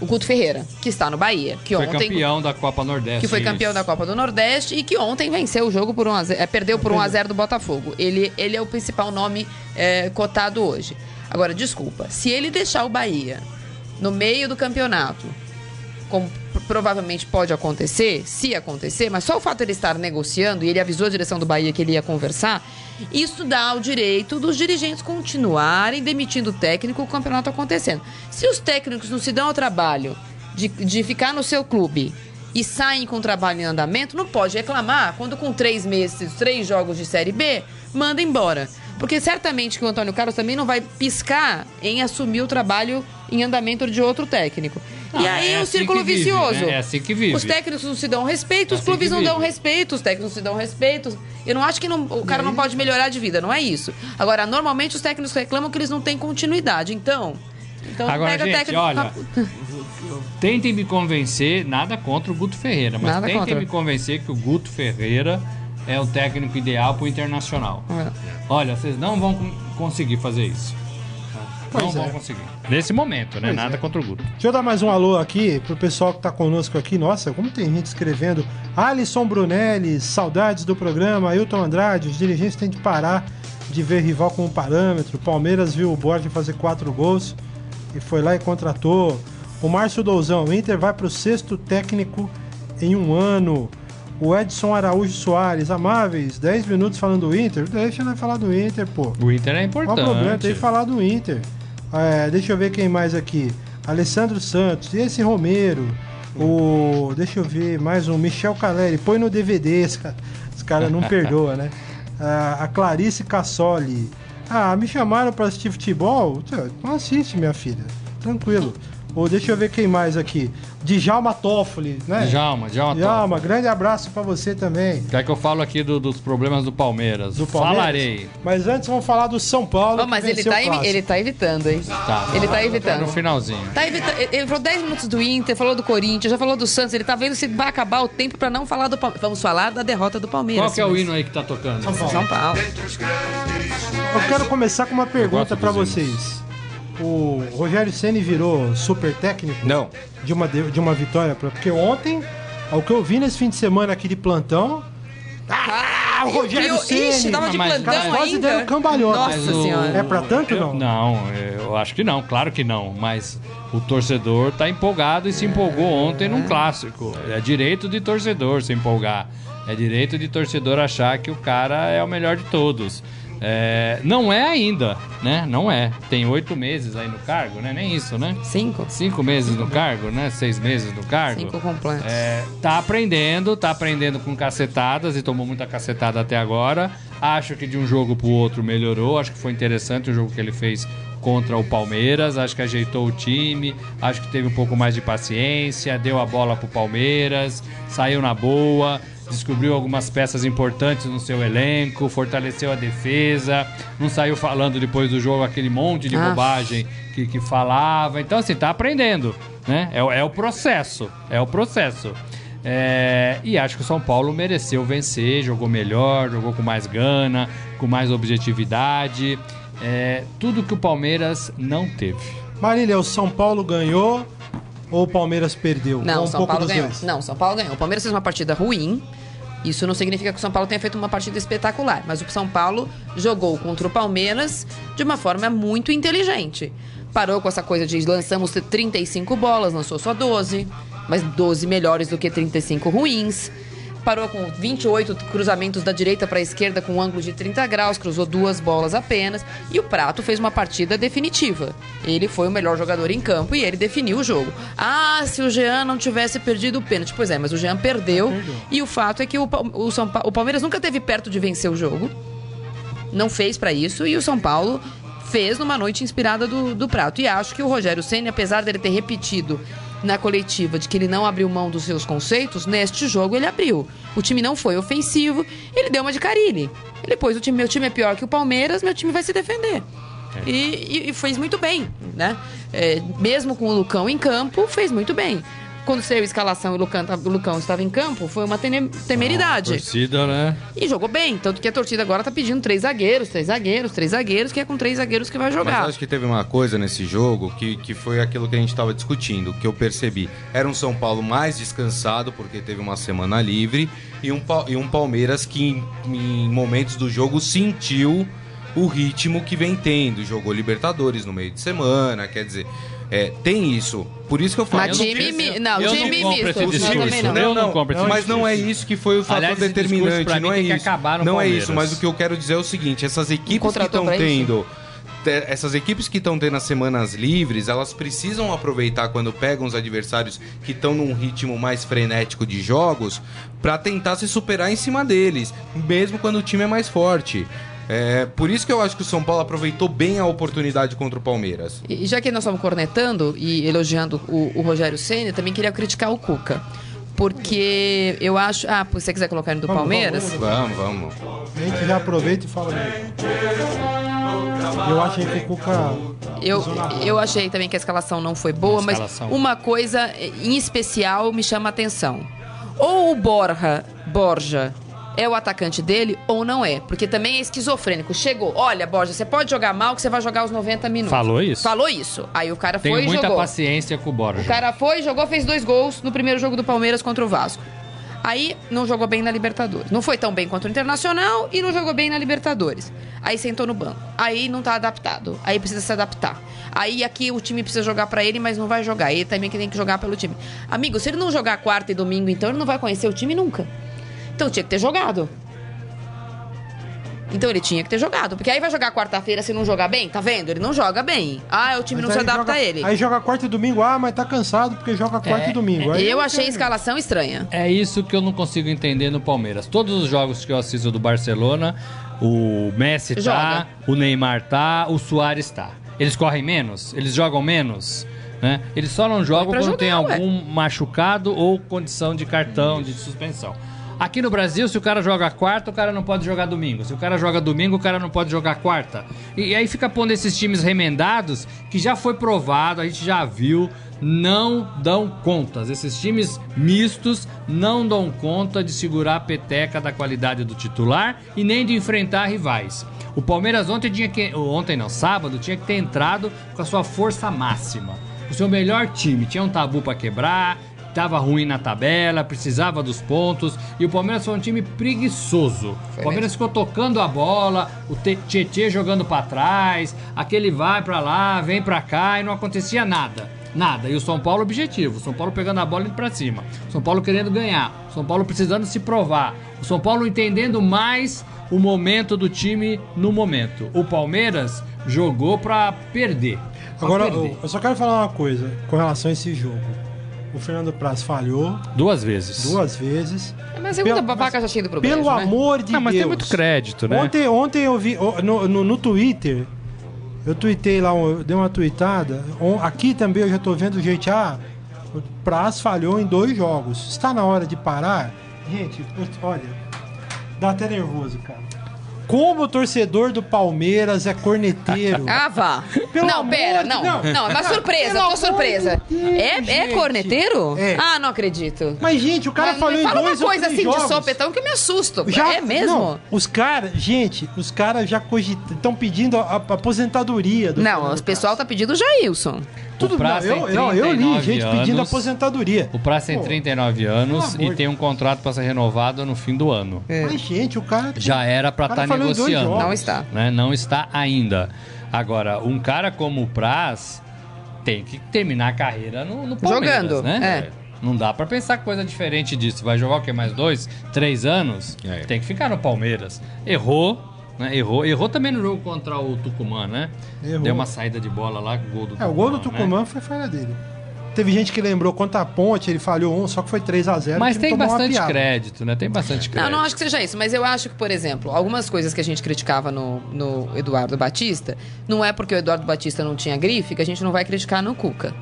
C: O Guto Ferreira, que está no Bahia. Que
E: Foi
C: ontem.
E: campeão da Copa Nordeste.
C: Que foi
E: isso.
C: campeão da Copa do Nordeste e que ontem venceu o jogo por 1 a 0, é, perdeu por 1 a 0 do Botafogo. Ele, ele é o principal nome é, cotado hoje. Agora, desculpa, se ele deixar o Bahia no meio do campeonato, como provavelmente pode acontecer, se acontecer, mas só o fato de ele estar negociando, e ele avisou a direção do Bahia que ele ia conversar, isso dá o direito dos dirigentes continuarem demitindo o técnico, o campeonato acontecendo. Se os técnicos não se dão ao trabalho de, de ficar no seu clube e saem com o trabalho em andamento, não pode reclamar quando com três meses, três jogos de Série B, manda embora. Porque certamente que o Antônio Carlos também não vai piscar em assumir o trabalho em andamento de outro técnico. E
E: Ah,
C: aí
E: é
C: o
E: assim
C: círculo
E: vive,
C: vicioso.
E: né? É assim que vive.
C: Os técnicos não se dão respeito, os
E: assim
C: clubes não dão respeito, os técnicos não se dão respeito. Eu não acho que não- o cara não pode melhorar de vida, não é isso. Agora, normalmente os técnicos reclamam que eles não têm continuidade. Então, então
E: Agora,
C: pega
E: gente,
C: técnico.
E: olha, <laughs> Tentem me convencer, nada contra o Guto Ferreira, mas
C: Nada
E: tentem
C: contra.
E: me convencer que o Guto Ferreira é o técnico ideal para o Internacional.
C: É.
E: Olha, vocês não vão con- conseguir fazer isso. Não
B: Pois
E: vão
B: é.
E: conseguir. Nesse momento, né?
B: Pois
E: nada
B: é.
E: contra o Guto.
B: Deixa eu dar mais um alô aqui pro pessoal que tá conosco aqui. Nossa, como tem gente escrevendo. Alisson Brunelli, saudades do programa. Ailton Andrade, os dirigentes têm de parar de ver rival como parâmetro. Palmeiras viu o Borges fazer quatro gols e foi lá e contratou. O Márcio Douzão, o Inter vai pro sexto técnico em um ano. O Edson Araújo Soares, amáveis, 10 minutos falando do Inter. Deixa nós falar do Inter, pô.
E: O Inter é
B: Qual
E: importante.
B: o problema? Tem que falar do Inter. É, deixa eu ver quem mais aqui. Alessandro Santos, esse Romero. O. Deixa eu ver, mais um. Michel Caleri. Põe no DVD, esse cara, esse cara não perdoa, né? <laughs> Ah, a Clarice Cassoli. Ah, me chamaram pra assistir futebol? Não assiste, minha filha. Tranquilo. Ou deixa eu ver quem mais aqui. Djalma Toffoli, né?
E: Djalma, Djalma
B: Djalma, grande abraço pra você também.
E: Quer que eu falo aqui do- dos problemas do Palmeiras?
B: Do Palmeiras.
E: Falarei.
B: Mas antes vamos falar do São Paulo.
C: Oh, mas ele tá, ele tá evitando, hein?
E: Tá.
C: Ele tá
E: No
C: evitando.
E: finalzinho.
C: Tá evita- ele- falou 10 minutos do Inter, falou do Corinthians, já falou do Santos. Ele tá vendo se vai acabar o tempo pra não falar do Palmeiras. Vamos falar da derrota do Palmeiras.
E: Qual que é o hino aí que tá tocando?
C: São Paulo.
B: Eu quero começar com uma pergunta
E: dos
B: vocês. O Rogério Ceni virou super técnico
D: Não.
B: de uma, de, uma vitória, pra- porque ontem, ao que eu vi nesse fim de semana aqui de plantão, ah, o Rogério
C: Eu- Ixi,
B: Ceni,
C: tava de
E: Mas-
C: plantão
B: Cara, quase
C: ainda.
B: deram cambalhota.
C: Nossa
E: Mas o-
C: senhora.
B: É pra tanto
E: Eu-
B: não?
E: não, eu acho que não, claro que não. Mas o torcedor tá empolgado e se empolgou ontem num clássico. É direito de torcedor se empolgar. É direito de torcedor achar que o cara é o melhor de todos. É, não é ainda, né? Não é. Tem oito meses aí no cargo, né? Nem isso, né?
C: Cinco?
E: Cinco meses no cargo, né? Seis meses no cargo.
C: Cinco completos.
E: É, tá aprendendo, tá aprendendo com cacetadas e tomou muita cacetada até agora. Acho que de um jogo pro outro melhorou. Acho que foi interessante o jogo que ele fez contra o Palmeiras. Acho que ajeitou o time. Acho que teve um pouco mais de paciência. Deu a bola pro Palmeiras. Saiu na boa. Descobriu algumas peças importantes no seu elenco. Fortaleceu a defesa. Não saiu falando depois do jogo aquele monte de
C: Ah.
E: bobagem que, que falava. Então, assim, tá aprendendo. Né? É, o- é o processo. É o processo. É, e acho que o São Paulo mereceu vencer, jogou melhor, jogou com mais gana, com mais objetividade. É, tudo que o Palmeiras não teve.
B: Marília, o São Paulo ganhou Ou o Palmeiras perdeu?
C: Não,
B: um
C: São Paulo ganhou.
B: dois?
C: Não, São Paulo ganhou. O Palmeiras fez uma partida ruim. Isso não significa que o São Paulo tenha feito uma partida espetacular, mas o São Paulo jogou contra o Palmeiras de uma forma muito inteligente. Parou com essa coisa de lançamos 35 bolas, lançou só 12, mas 12 melhores do que 35 ruins. Parou com 28 cruzamentos da direita para a esquerda com um ângulo de 30 graus, cruzou duas bolas apenas. E o Prato fez uma partida definitiva. Ele foi o melhor jogador em campo e ele definiu o jogo. Ah, se o Jean não tivesse perdido o pênalti. Pois é, mas o Jean perdeu. E o fato é que o, o São Pa- o Palmeiras nunca teve perto de vencer o jogo. Não fez para isso. E o São Paulo fez numa noite inspirada do, do Prato. E acho que o Rogério Senna, apesar dele ter repetido na coletiva de que ele não abriu mão dos seus conceitos, neste jogo ele abriu. O time não foi ofensivo, ele deu uma de Carilli. Ele pôs o time, meu time é pior que o Palmeiras, meu time vai se defender. E, e- e fez muito bem, né? É, mesmo com o Lucão em campo, fez muito bem. Quando saiu a escalação e o Lucão, o Lucão estava em campo, foi uma temeridade.
E: Torcida, né?
C: E jogou bem, tanto que a torcida agora tá pedindo três zagueiros, três zagueiros, três zagueiros, que é com três zagueiros que vai
D: Mas
C: jogar.
D: acho que teve uma coisa nesse jogo que, que foi aquilo que a gente estava discutindo, que eu percebi. Era um São Paulo mais descansado, porque teve uma semana livre, e um, e um Palmeiras que em, em momentos do jogo sentiu o ritmo que vem tendo. Jogou Libertadores no meio de semana, quer dizer, é, tem isso. Por isso que eu falo.
C: Mas
D: eu
C: time, mi- não,
E: eu
C: time
E: não compro
C: misto.
E: esse discurso.
C: não.
E: Eu não compro esse
D: mas não é isso que foi o fator
E: Aliás,
D: determinante,
E: pra mim
D: não é
E: tem que
D: isso.
E: acabar no
D: não é isso, mas o que eu quero dizer é o seguinte, essas equipes que estão
C: isso?
D: tendo te- essas equipes que estão tendo as semanas livres, elas precisam aproveitar quando pegam os adversários que estão num ritmo mais frenético de jogos pra tentar se superar em cima deles, mesmo quando o time é mais forte. É, por isso que eu acho que o São Paulo aproveitou bem a oportunidade contra o Palmeiras.
C: E já que nós estamos cornetando e elogiando o, o Rogério Senna, também queria criticar o Cuca. Porque eu acho. Ah, se você quiser colocar ele do
B: Vamos,
C: Palmeiras.
D: Vamos, vamos.
B: A gente já aproveita e fala dele. Eu achei que o Cuca.
C: Eu, eu achei também que a escalação não foi boa, mas uma coisa em especial me chama a atenção. Ou o Borja, Borja é o atacante dele ou não é. Porque também é esquizofrênico. Chegou, olha, Borja, você pode jogar mal que você vai jogar os 90 minutos.
E: Falou isso?
C: Falou isso. Aí o cara
E: Tenho
C: foi e
E: muita
C: jogou.
E: paciência com o Borja.
C: O cara foi, jogou, fez dois gols no primeiro jogo do Palmeiras contra o Vasco. Aí não jogou bem na Libertadores. Não foi tão bem contra o Internacional e não jogou bem na Libertadores. Aí sentou no banco. Aí não tá adaptado. Aí precisa se adaptar. Aí aqui o time precisa jogar pra ele, mas não vai jogar. Ele também que tem que jogar pelo time. Amigo, se ele não jogar quarta e domingo, então ele não vai conhecer o time nunca. Então tinha que ter jogado. Então ele tinha que ter jogado. Porque aí vai jogar quarta-feira se não jogar bem, tá vendo? Ele não joga bem. Ah, o time
B: Mas
C: não se
B: aí
C: adapta
B: joga-
C: a ele.
B: Aí joga quarta e domingo, ah, mas tá cansado porque joga quarta
E: É,
B: e domingo. Aí
C: Eu achei a escalação estranha.
E: É isso que eu não consigo entender no Palmeiras. Todos os jogos que eu assisto do Barcelona, o Messi tá,
C: Joga.
E: o Neymar tá, o Soares tá. Eles correm menos? Eles jogam menos? Né? Eles só não jogam
C: pra
E: quando
C: jogar,
E: tem
C: ué.
E: algum machucado ou condição de cartão, de suspensão. Aqui no Brasil, se o cara joga quarta, o cara não pode jogar domingo. Se o cara joga domingo, o cara não pode jogar quarta. E, e aí fica pondo esses times remendados, que já foi provado, a gente já viu, não dão contas. Esses times mistos não dão conta de segurar a peteca da qualidade do titular e nem de enfrentar rivais. O Palmeiras ontem tinha que. Ontem não, sábado, tinha que ter entrado com a sua força máxima. O seu melhor time. Tinha um tabu pra quebrar, tava ruim na tabela, precisava dos pontos. E o Palmeiras foi um time preguiçoso. o Palmeiras ficou tocando a bola, o Tietê jogando pra trás, aquele vai pra lá, vem pra cá e não acontecia nada. Nada. E o São Paulo objetivo. O São Paulo pegando a bola indo pra cima. O São Paulo querendo ganhar. O São Paulo precisando se provar. O São Paulo entendendo mais o momento do time no momento. O Palmeiras jogou pra perder. Pra
B: Agora,
E: perder.
B: eu só quero falar uma coisa com relação a esse jogo. O Fernando Praz falhou
E: Duas vezes.
B: duas vezes.
C: Mas a segunda babaca já tinha ido pro
B: Pelo
C: brejo, né?
B: amor de
E: Não, mas
B: Deus.
E: tem muito crédito, né?
B: Ontem, ontem eu vi no, no, no Twitter, eu tuitei lá, eu dei uma tweetada. Aqui também eu já tô vendo gente, ah, o Praz falhou em dois jogos. Está na hora de parar? Gente, olha, dá até nervoso, cara. Como o torcedor do Palmeiras é corneteiro.
C: Ah, vá.
B: Pelo
C: não, pera,
B: de-
C: não,
B: não.
C: não. é uma surpresa,
B: Pelo
C: tô surpresa.
B: Deus,
C: é, é corneteiro?
B: É.
C: Ah, não acredito.
B: Mas, gente, o cara
C: Mas
B: falou
C: me
B: em
C: fala
B: dois
C: uma coisa assim
B: jogos.
C: de sopetão que me assusto.
B: Já-
C: é mesmo?
B: não, os caras, gente, os caras já estão pedindo a, a aposentadoria do
C: Não, o pessoal tá pedindo o Jailson.
B: Tudo
E: Praça
B: não, eu,
E: tem
B: eu, eu li
E: 39
B: gente pedindo
E: anos.
B: aposentadoria.
E: O Praça tem
B: Pô,
E: 39 anos e tem um contrato para ser renovado no fim do ano.
C: É.
B: Mas, gente, o cara.
E: Já era para estar
B: dois
E: negociando.
C: Não está.
E: né? Não está ainda. Agora, um cara como o Praz tem que terminar a carreira no, no Palmeiras,
C: Jogando,
E: né?
C: é.
E: Não dá pra pensar coisa diferente disso. Vai jogar o quê? Mais dois, três anos?
D: É.
E: Tem que ficar no Palmeiras. Errou, né? Errou. Errou também no jogo contra o Tucumã, né?
B: Errou.
E: Deu uma saída de bola lá com o gol do
B: É, o gol do
E: né?
B: Tucumã foi falha dele. Teve gente que lembrou contra a ponte, ele falhou um, só que foi 3 a 0
E: Mas tem bastante crédito, né? Tem bastante
C: Não,
E: crédito.
C: não acho que seja isso, mas eu acho que, por exemplo, algumas coisas que a gente criticava no, no Eduardo Batista, não é porque o Eduardo Batista não tinha grife que a gente não vai criticar no Cuca.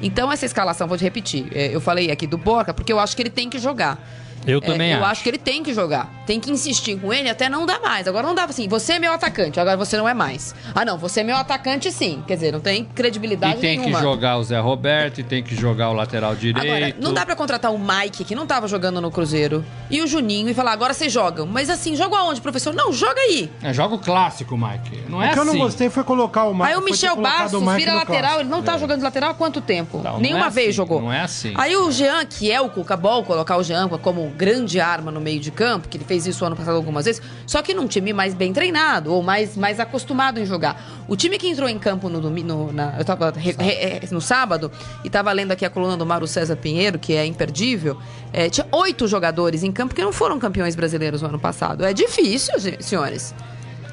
C: Então, essa escalação, vou te repetir, é, eu falei aqui do Borca, porque eu acho que ele tem que jogar.
E: Eu
C: É,
E: também
C: eu
E: acho.
C: acho que ele tem que jogar. Tem que insistir com ele até não dar mais. Agora não dá assim, você é meu atacante, agora você não é mais. Ah, não, você é meu atacante sim. Quer dizer, não tem credibilidade
E: E tem
C: nenhuma.
E: que jogar o Zé Roberto, e tem que jogar o lateral direito.
C: Agora, não dá pra contratar o Mike, que não tava jogando no Cruzeiro, e o Juninho e falar, agora vocês jogam. Mas assim, joga aonde, professor? Não, joga aí.
E: É, joga o clássico, Mike. Não é
B: o que eu
E: assim.
B: não gostei foi colocar o Mike.
C: Aí o Michel Bastos
B: o
C: vira lateral,
B: clássico.
C: ele não tá jogando de lateral há quanto tempo?
E: Não, não
C: Nenhuma
E: é
C: vez
E: assim,
C: jogou.
E: não é assim.
C: Aí o Jean, que é o Cuca Ball, colocar o Jean como grande arma no meio de campo, que ele fez isso ano passado algumas vezes, só que num time mais bem treinado, ou mais, mais acostumado em jogar. O time que entrou em campo no, domi- no, na, eu tava re- re- é, no sábado, e tava lendo aqui a coluna do Mauro César Pinheiro, que é imperdível, é, tinha oito jogadores em campo que não foram campeões brasileiros no ano passado. É difícil, se- senhores.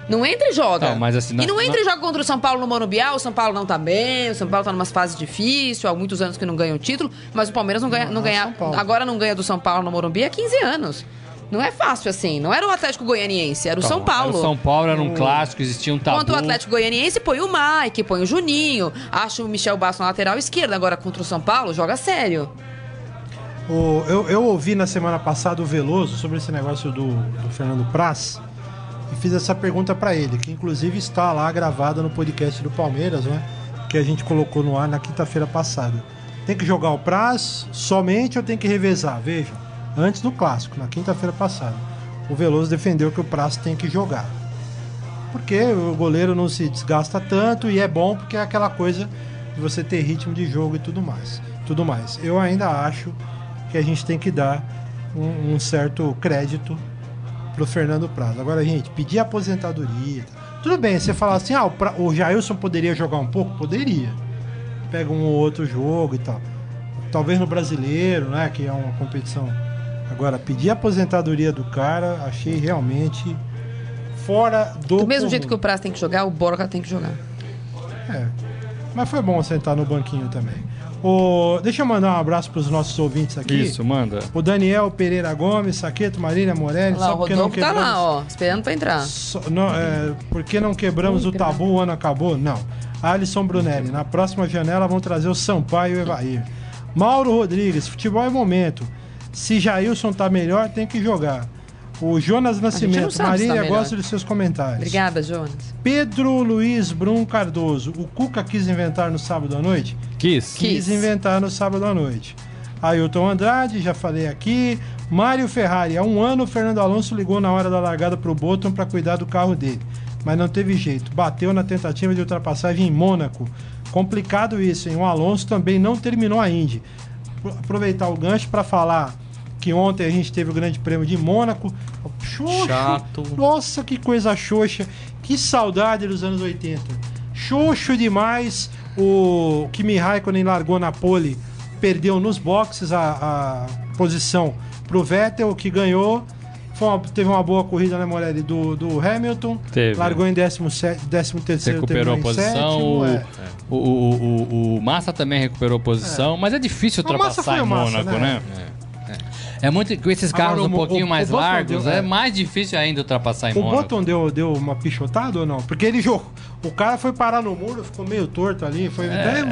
C: Não entra e joga.
E: Não, mas assim,
C: e não entra
E: na-
C: e joga contra o São Paulo no Monubial. O São Paulo não tá bem. O São Paulo tá numa fase difícil. Há muitos anos que não ganha o título. Mas o Palmeiras não ganha. Não,
B: Não, é
C: ganha agora não ganha do São Paulo no Morumbi há 15 anos. Não é fácil assim. Não era o Atlético Goianiense, era o São Paulo.
E: O São Paulo era um clássico, existia um tabu.
C: Contra o Atlético Goianiense, põe o Mike, põe o Juninho. Acha o Michel Bastos na lateral esquerda. Agora contra o São Paulo, joga sério.
B: O- eu, eu ouvi na semana passada o Veloso sobre esse negócio do, do Fernando Praz e fiz essa pergunta pra ele, que inclusive está lá gravada no podcast do Palmeiras, né? Que a gente colocou no ar na quinta-feira passada. Tem que jogar o Praz somente ou tem que revezar? Veja, antes do clássico, na quinta-feira passada. O Veloso defendeu que o Praz tem que jogar. Porque o goleiro não se desgasta tanto e é bom porque é aquela coisa de você ter ritmo de jogo e tudo mais. Tudo mais. Eu ainda acho que a gente tem que dar um, um certo crédito pro Fernando Praz. Agora, gente, pedir aposentadoria. Tudo bem, você falar assim, ah, o, Pra- o Jailson poderia jogar um pouco? Poderia. Pega um ou outro jogo e tal. Talvez no brasileiro, né? Que é uma competição. Agora, pedir aposentadoria do cara, achei realmente fora do.
C: Do mesmo
B: comum.
C: jeito que o Praz tem que jogar, o Borca tem que jogar.
B: É. Mas foi bom sentar no banquinho também. O... Deixa eu mandar um abraço para os nossos ouvintes aqui.
E: Isso, manda.
B: O Daniel Pereira Gomes, Saqueto, Marília Morelli,
C: Olha lá,
B: só
C: o
B: porque não
C: Rodolfo tá
B: quebramos.
C: lá, ó, esperando pra entrar.
B: Só- não, é, por que não quebramos o tabu, o ano acabou? Não. Alisson Brunelli, na próxima janela vão trazer o Sampaio e o Evair. Mauro Rodrigues, futebol é momento. Se Jailson tá melhor, tem que jogar. O Jonas Nascimento,
C: se tá
B: Marília, gosto de seus comentários.
C: Obrigada, Jonas.
B: Pedro Luiz Brum Cardoso, o Cuca quis inventar no sábado à noite?
E: Quis.
C: Quis.
B: Quis inventar no sábado à noite. Ailton Andrade, já falei aqui. Mário Ferrari, há um ano o Fernando Alonso ligou na hora da largada pro Bottom para cuidar do carro dele. Mas não teve jeito. Bateu na tentativa de ultrapassagem em Mônaco. Complicado isso, hein? O Alonso também não terminou a Indy. Pro- Aproveitar o gancho para falar que ontem a gente teve o Grande Prêmio de Mônaco. Xoxo.
D: Chato.
B: Nossa, que coisa xoxa. Que saudade dos anos 80. Xoxo demais. O Kimi Raikkonen largou na pole, perdeu nos boxes a, a posição pro Vettel, que ganhou. Uma- teve uma boa corrida, né, Morelli, do, do Hamilton.
E: Teve.
B: Largou em 17, 13 terceiro,
E: Recuperou a posição.
B: sétimo,
E: o,
B: é.
E: o, o, o- o Massa também recuperou a posição, mas é difícil ultrapassar em Mônaco,
B: né?
E: né? É muito com esses
B: Agora,
E: carros
B: o
E: um pouquinho
B: o-
E: mais
B: o
E: largos,
B: deu-
E: é
B: é.
E: mais difícil ainda ultrapassar em
B: O. Button deu, deu uma pichotada ou não? Porque ele jogou. O cara foi parar no muro, ficou meio torto ali. Foi até,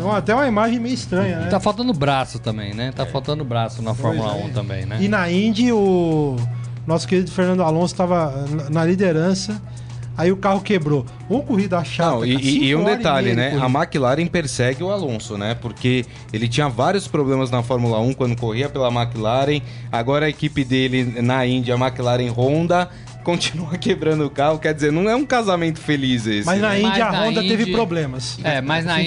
B: uma, até uma imagem meio estranha, né?
E: Tá faltando braço também, né? Tá faltando braço na Fórmula
B: Pois é.
E: 1 também, né?
B: E na Indy, o nosso querido Fernando Alonso estava na liderança. Aí o carro quebrou. Uma corrida chata.
D: Não, e,
B: cara,
D: e- e um detalhe,
B: de
D: né? A. McLaren persegue o Alonso, né? Porque ele tinha vários problemas na Fórmula 1 quando corria pela McLaren. Agora a equipe dele na Indy, a McLaren Honda, <laughs> continua quebrando o carro. Quer dizer, não é um casamento feliz esse.
B: Mas na
D: né?
B: Índia
E: Mas
B: a
E: na
B: Honda teve
E: Indy-
B: problemas.
E: É, mas na
B: foi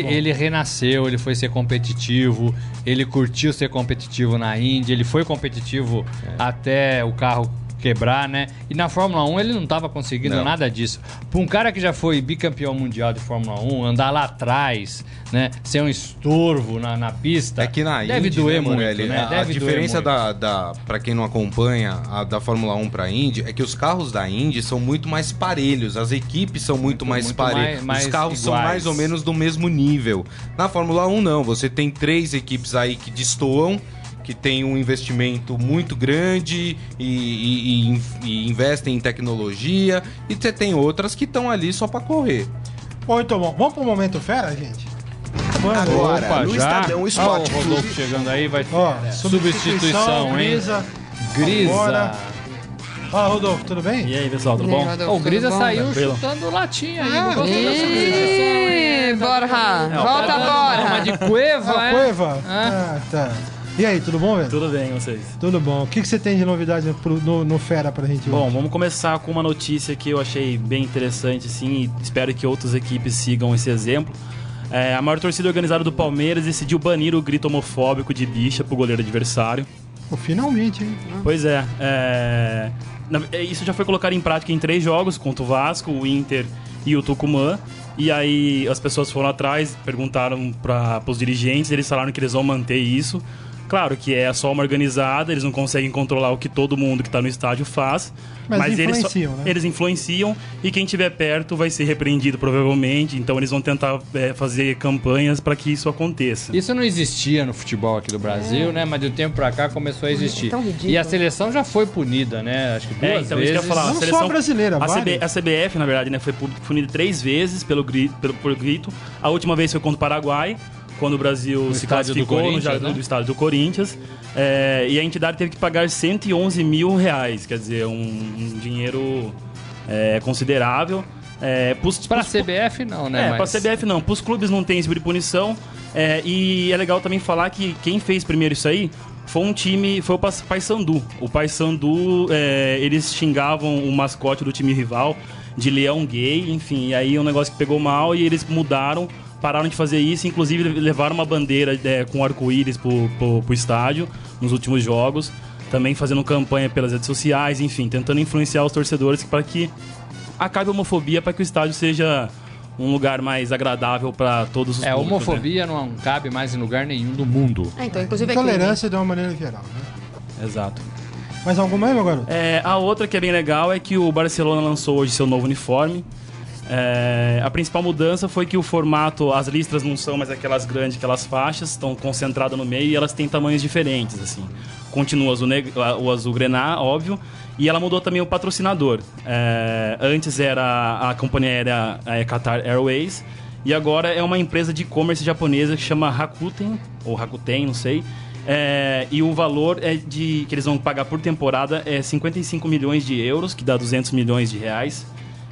E: ele, ele renasceu, ele foi ser competitivo, ele curtiu ser competitivo na Indy, ele foi competitivo
B: É.
E: até o carro quebrar, né? E na Fórmula 1 ele não estava conseguindo
D: Não.
E: nada disso. Para um cara que já foi bicampeão mundial de Fórmula 1, andar lá atrás, né? Ser um estorvo na, na pista.
D: É que na
E: deve
D: Indy,
E: doer
D: né,
E: muito,
D: Morelli,
E: né?
D: A, diferença
E: muito.
D: da, da para quem não acompanha a da Fórmula 1 para Indy é que os carros da Indy são muito mais parelhos, as equipes são muito, mais
E: muito
D: parelhas,
E: mais-
D: os carros
E: mais
D: são
E: iguais.
D: mais ou menos do mesmo nível. Na Fórmula 1 não, você tem três equipes aí que destoam que tem um investimento muito grande e, e- e in- e investem em tecnologia e você tem outras que estão ali só para correr.
B: Bom, então bom. Vamos pro momento fera, gente? Vamos.
A: Agora,
E: Opa,
A: no
E: já?
A: Estadão
E: Ó,
A: Esporte
E: o Rodolfo
A: Clube.
E: chegando aí, vai
B: Ó,
E: substituição, hein?
B: Grisa.
E: Grisa.
B: Agora. Ó, Rodolfo, tudo bem?
F: E aí, pessoal, tudo bom?
E: Ó, o Grisa saiu
F: Tranquilo.
E: chutando latinha aí.
B: Ah,
E: não gostou da substituição,
C: Borja,
F: Não,
C: volta,
E: Uma
C: Borja.
E: de cueva,
B: Ah,
E: é?
B: Cueva?
E: Ah.
B: Ah, tá. E aí, tudo bom, velho?
F: Tudo bem, vocês?
B: Tudo bom. O que, que você tem de novidade pro- no, no Fera pra gente
F: Bom,
B: hoje?
F: vamos começar com uma notícia que eu achei bem interessante, assim, e espero que outras equipes sigam esse exemplo. É, a maior torcida organizada do Palmeiras decidiu banir o grito homofóbico de bicha pro goleiro adversário.
B: Pô, finalmente, hein?
F: Pois é, é, é, isso já foi colocado em prática em três jogos, contra o Vasco, o Inter e o Tucumã. E aí as pessoas foram atrás, perguntaram para os dirigentes, eles falaram que eles vão manter isso. Claro que é só uma organizada, eles não conseguem controlar o que todo mundo que está no estádio faz.
B: Mas
F: eles, só-
B: influenciam, né?
F: eles influenciam e quem estiver perto vai ser repreendido provavelmente. Então eles vão tentar é, fazer campanhas para que isso aconteça.
E: Isso não existia no futebol aqui do Brasil, né? Mas de um tempo pra cá começou a existir.
C: É tão ridículo.
E: e a seleção já foi punida, né? Acho que duas
F: É, então
E: vezes.
F: isso que eu ia falar.
B: Não só a brasileira,
F: a, CB, a CBF, na verdade, né, foi pu- punida três vezes pelo grito, pelo, por grito. A última vez foi contra o Paraguai, quando o Brasil
E: No
F: se classificou no jardim
E: né?
F: do estádio do Corinthians. É, e a entidade teve que pagar 111 mil reais, quer dizer, um, um dinheiro é, considerável. É,
E: Pra
F: pros-
E: CBF não, né?
F: é,
E: Mas-
F: pra CBF não. Pros clubes não tem esse tipo de punição. É, e é legal também falar que quem fez primeiro isso aí foi um time, foi o Paysandu. O Paysandu, é, eles xingavam o mascote do time rival de leão gay, enfim. E aí um negócio que pegou mal e eles mudaram, pararam de fazer isso. Inclusive levaram uma bandeira é, com arco-íris pro, pro, pro estádio nos últimos jogos. Também fazendo campanha pelas redes sociais, enfim, tentando influenciar os torcedores para que acabe a homofobia para que o estádio seja um lugar mais agradável para todos os
E: É,
F: públicos, né?
E: homofobia não cabe mais em lugar nenhum do mundo.
C: Ah, então, inclusive é crime.
B: Tolerância de uma maneira geral, né?
F: né? Exato.
B: Mais alguma aí, meu garoto?
F: É, a outra que é bem legal é que o Barcelona lançou hoje seu novo uniforme. É, a principal mudança foi que o formato, as listras não são mais aquelas grandes, aquelas faixas, estão concentradas no meio e elas têm tamanhos diferentes, assim. Continua o azul, o azul grená, óbvio, e ela mudou também o patrocinador. É, antes era a companhia aérea Qatar Airways e agora é uma empresa de e-commerce japonesa que chama Rakuten, ou Rakuten, não sei. É, e o valor é de que eles vão pagar por temporada é 55 milhões de euros, que dá 200 milhões de reais,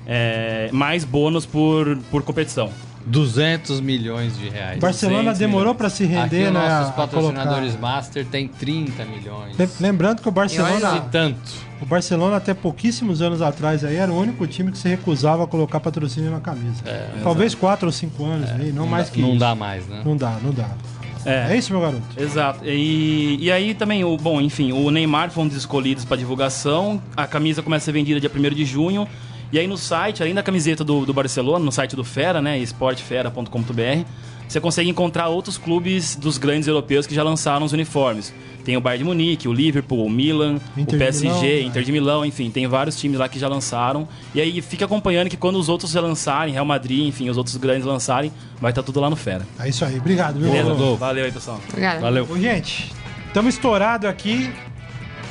F: é, mais bônus por, por competição.
E: 200 milhões de reais.
B: Barcelona
F: 200
B: demorou pra se
E: Aqui
B: render,
E: os
B: né?
E: nossos patrocinadores. Master tem 30 milhões.
B: Lem- Lembrando que o
E: E
B: Barcelona,
E: tanto.
B: o Barcelona até pouquíssimos anos atrás aí era o único time que se recusava a colocar patrocínio na camisa. Talvez quatro ou cinco anos aí, não, mais
E: dá,
B: que
E: Não
B: isso.
E: dá mais, né?
B: Não dá, não dá.
F: É.
B: É isso, meu garoto?
F: Exato. E, e aí também, o, bom, enfim, o Neymar foi um dos escolhidos para divulgação. A camisa começa a ser vendida dia 1 de junho. E aí no site, além da camiseta do, do Barcelona, no site do Fera, né, esportefera.com.br, você consegue encontrar outros clubes dos grandes europeus que já lançaram os uniformes. Tem o Bayern de Munique, o Liverpool, o Milan,
B: Inter
F: o
B: de
F: PSG,
B: Milão, né?
F: Inter de Milão, enfim, tem vários times lá que já lançaram. E aí fica acompanhando que quando os outros lançarem, Real Madrid, enfim, os outros grandes lançarem, vai estar tudo lá no Fera.
B: É isso aí. Obrigado, viu?
F: Beleza?
B: Rodolfo?
F: Valeu aí, pessoal.
C: Obrigada.
E: Valeu.
B: Ô, gente, estamos estourados aqui.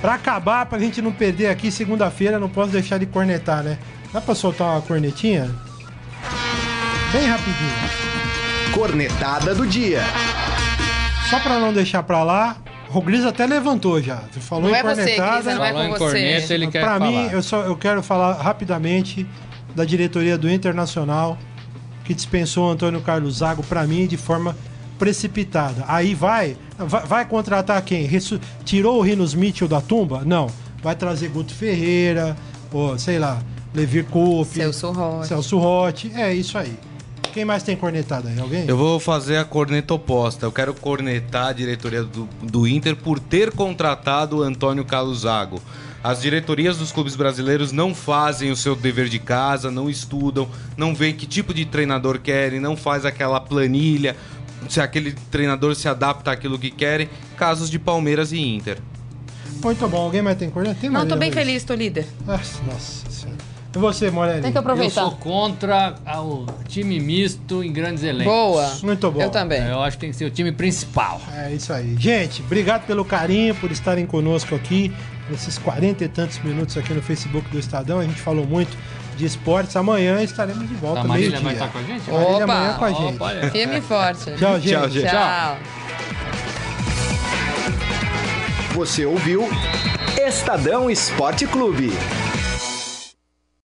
B: Pra acabar, pra gente não perder aqui, segunda-feira, não posso deixar de cornetar, né? Dá pra soltar uma cornetinha? Bem rapidinho.
A: Cornetada do dia.
B: Só pra não deixar pra lá, o Gris até levantou já. Você falou
C: Não
B: em
C: é você,
B: cornetada.
C: Grisa, não é
E: Falou
C: com
E: em
C: você.
E: corneta, ele quer
B: Pra
E: falar.
B: mim, eu, só, eu quero falar rapidamente da diretoria do Internacional que dispensou o Antônio Carlos Zago, pra mim, de forma precipitada. Aí vai, vai, vai contratar quem? Ressu- tirou o Rinos Mitchell da tumba? Não. Vai trazer Guto Ferreira, ou sei lá, Levi Coupe,
C: Celso Rotti.
B: Celso Rotti. É isso aí. Quem mais tem cornetado aí? Alguém?
D: Eu vou fazer a corneta oposta. Eu quero cornetar a diretoria do, do Inter por ter contratado o Antônio Caluzago. As diretorias dos clubes brasileiros não fazem o seu dever de casa, não estudam, não veem que tipo de treinador querem, não faz aquela planilha, se aquele treinador se adapta àquilo que querem. Casos de Palmeiras e Inter.
B: Muito bom. Alguém mais tem corneta? Tem
C: Não, tô bem feliz, tô líder.
B: Nossa, nossa senhora. E você, Morelli?
C: Tem que
E: Eu
C: aproveitar.
E: sou contra o time misto em grandes elencos.
C: Boa.
B: Muito bom.
C: Eu também.
E: Eu acho que tem que ser o time principal.
B: É isso aí. Gente, obrigado pelo carinho, por estarem conosco aqui, nesses 40 e tantos minutos aqui no Facebook do Estadão. A gente falou muito de esportes. Amanhã estaremos de volta,
E: A Marília vai estar com a gente?
B: Marília
C: Opa.
B: amanhã com a gente.
E: Opa.
C: Firme e forte.
B: Tchau, gente.
D: Tchau, gente.
C: Tchau.
A: Você ouviu Estadão Esporte Clube.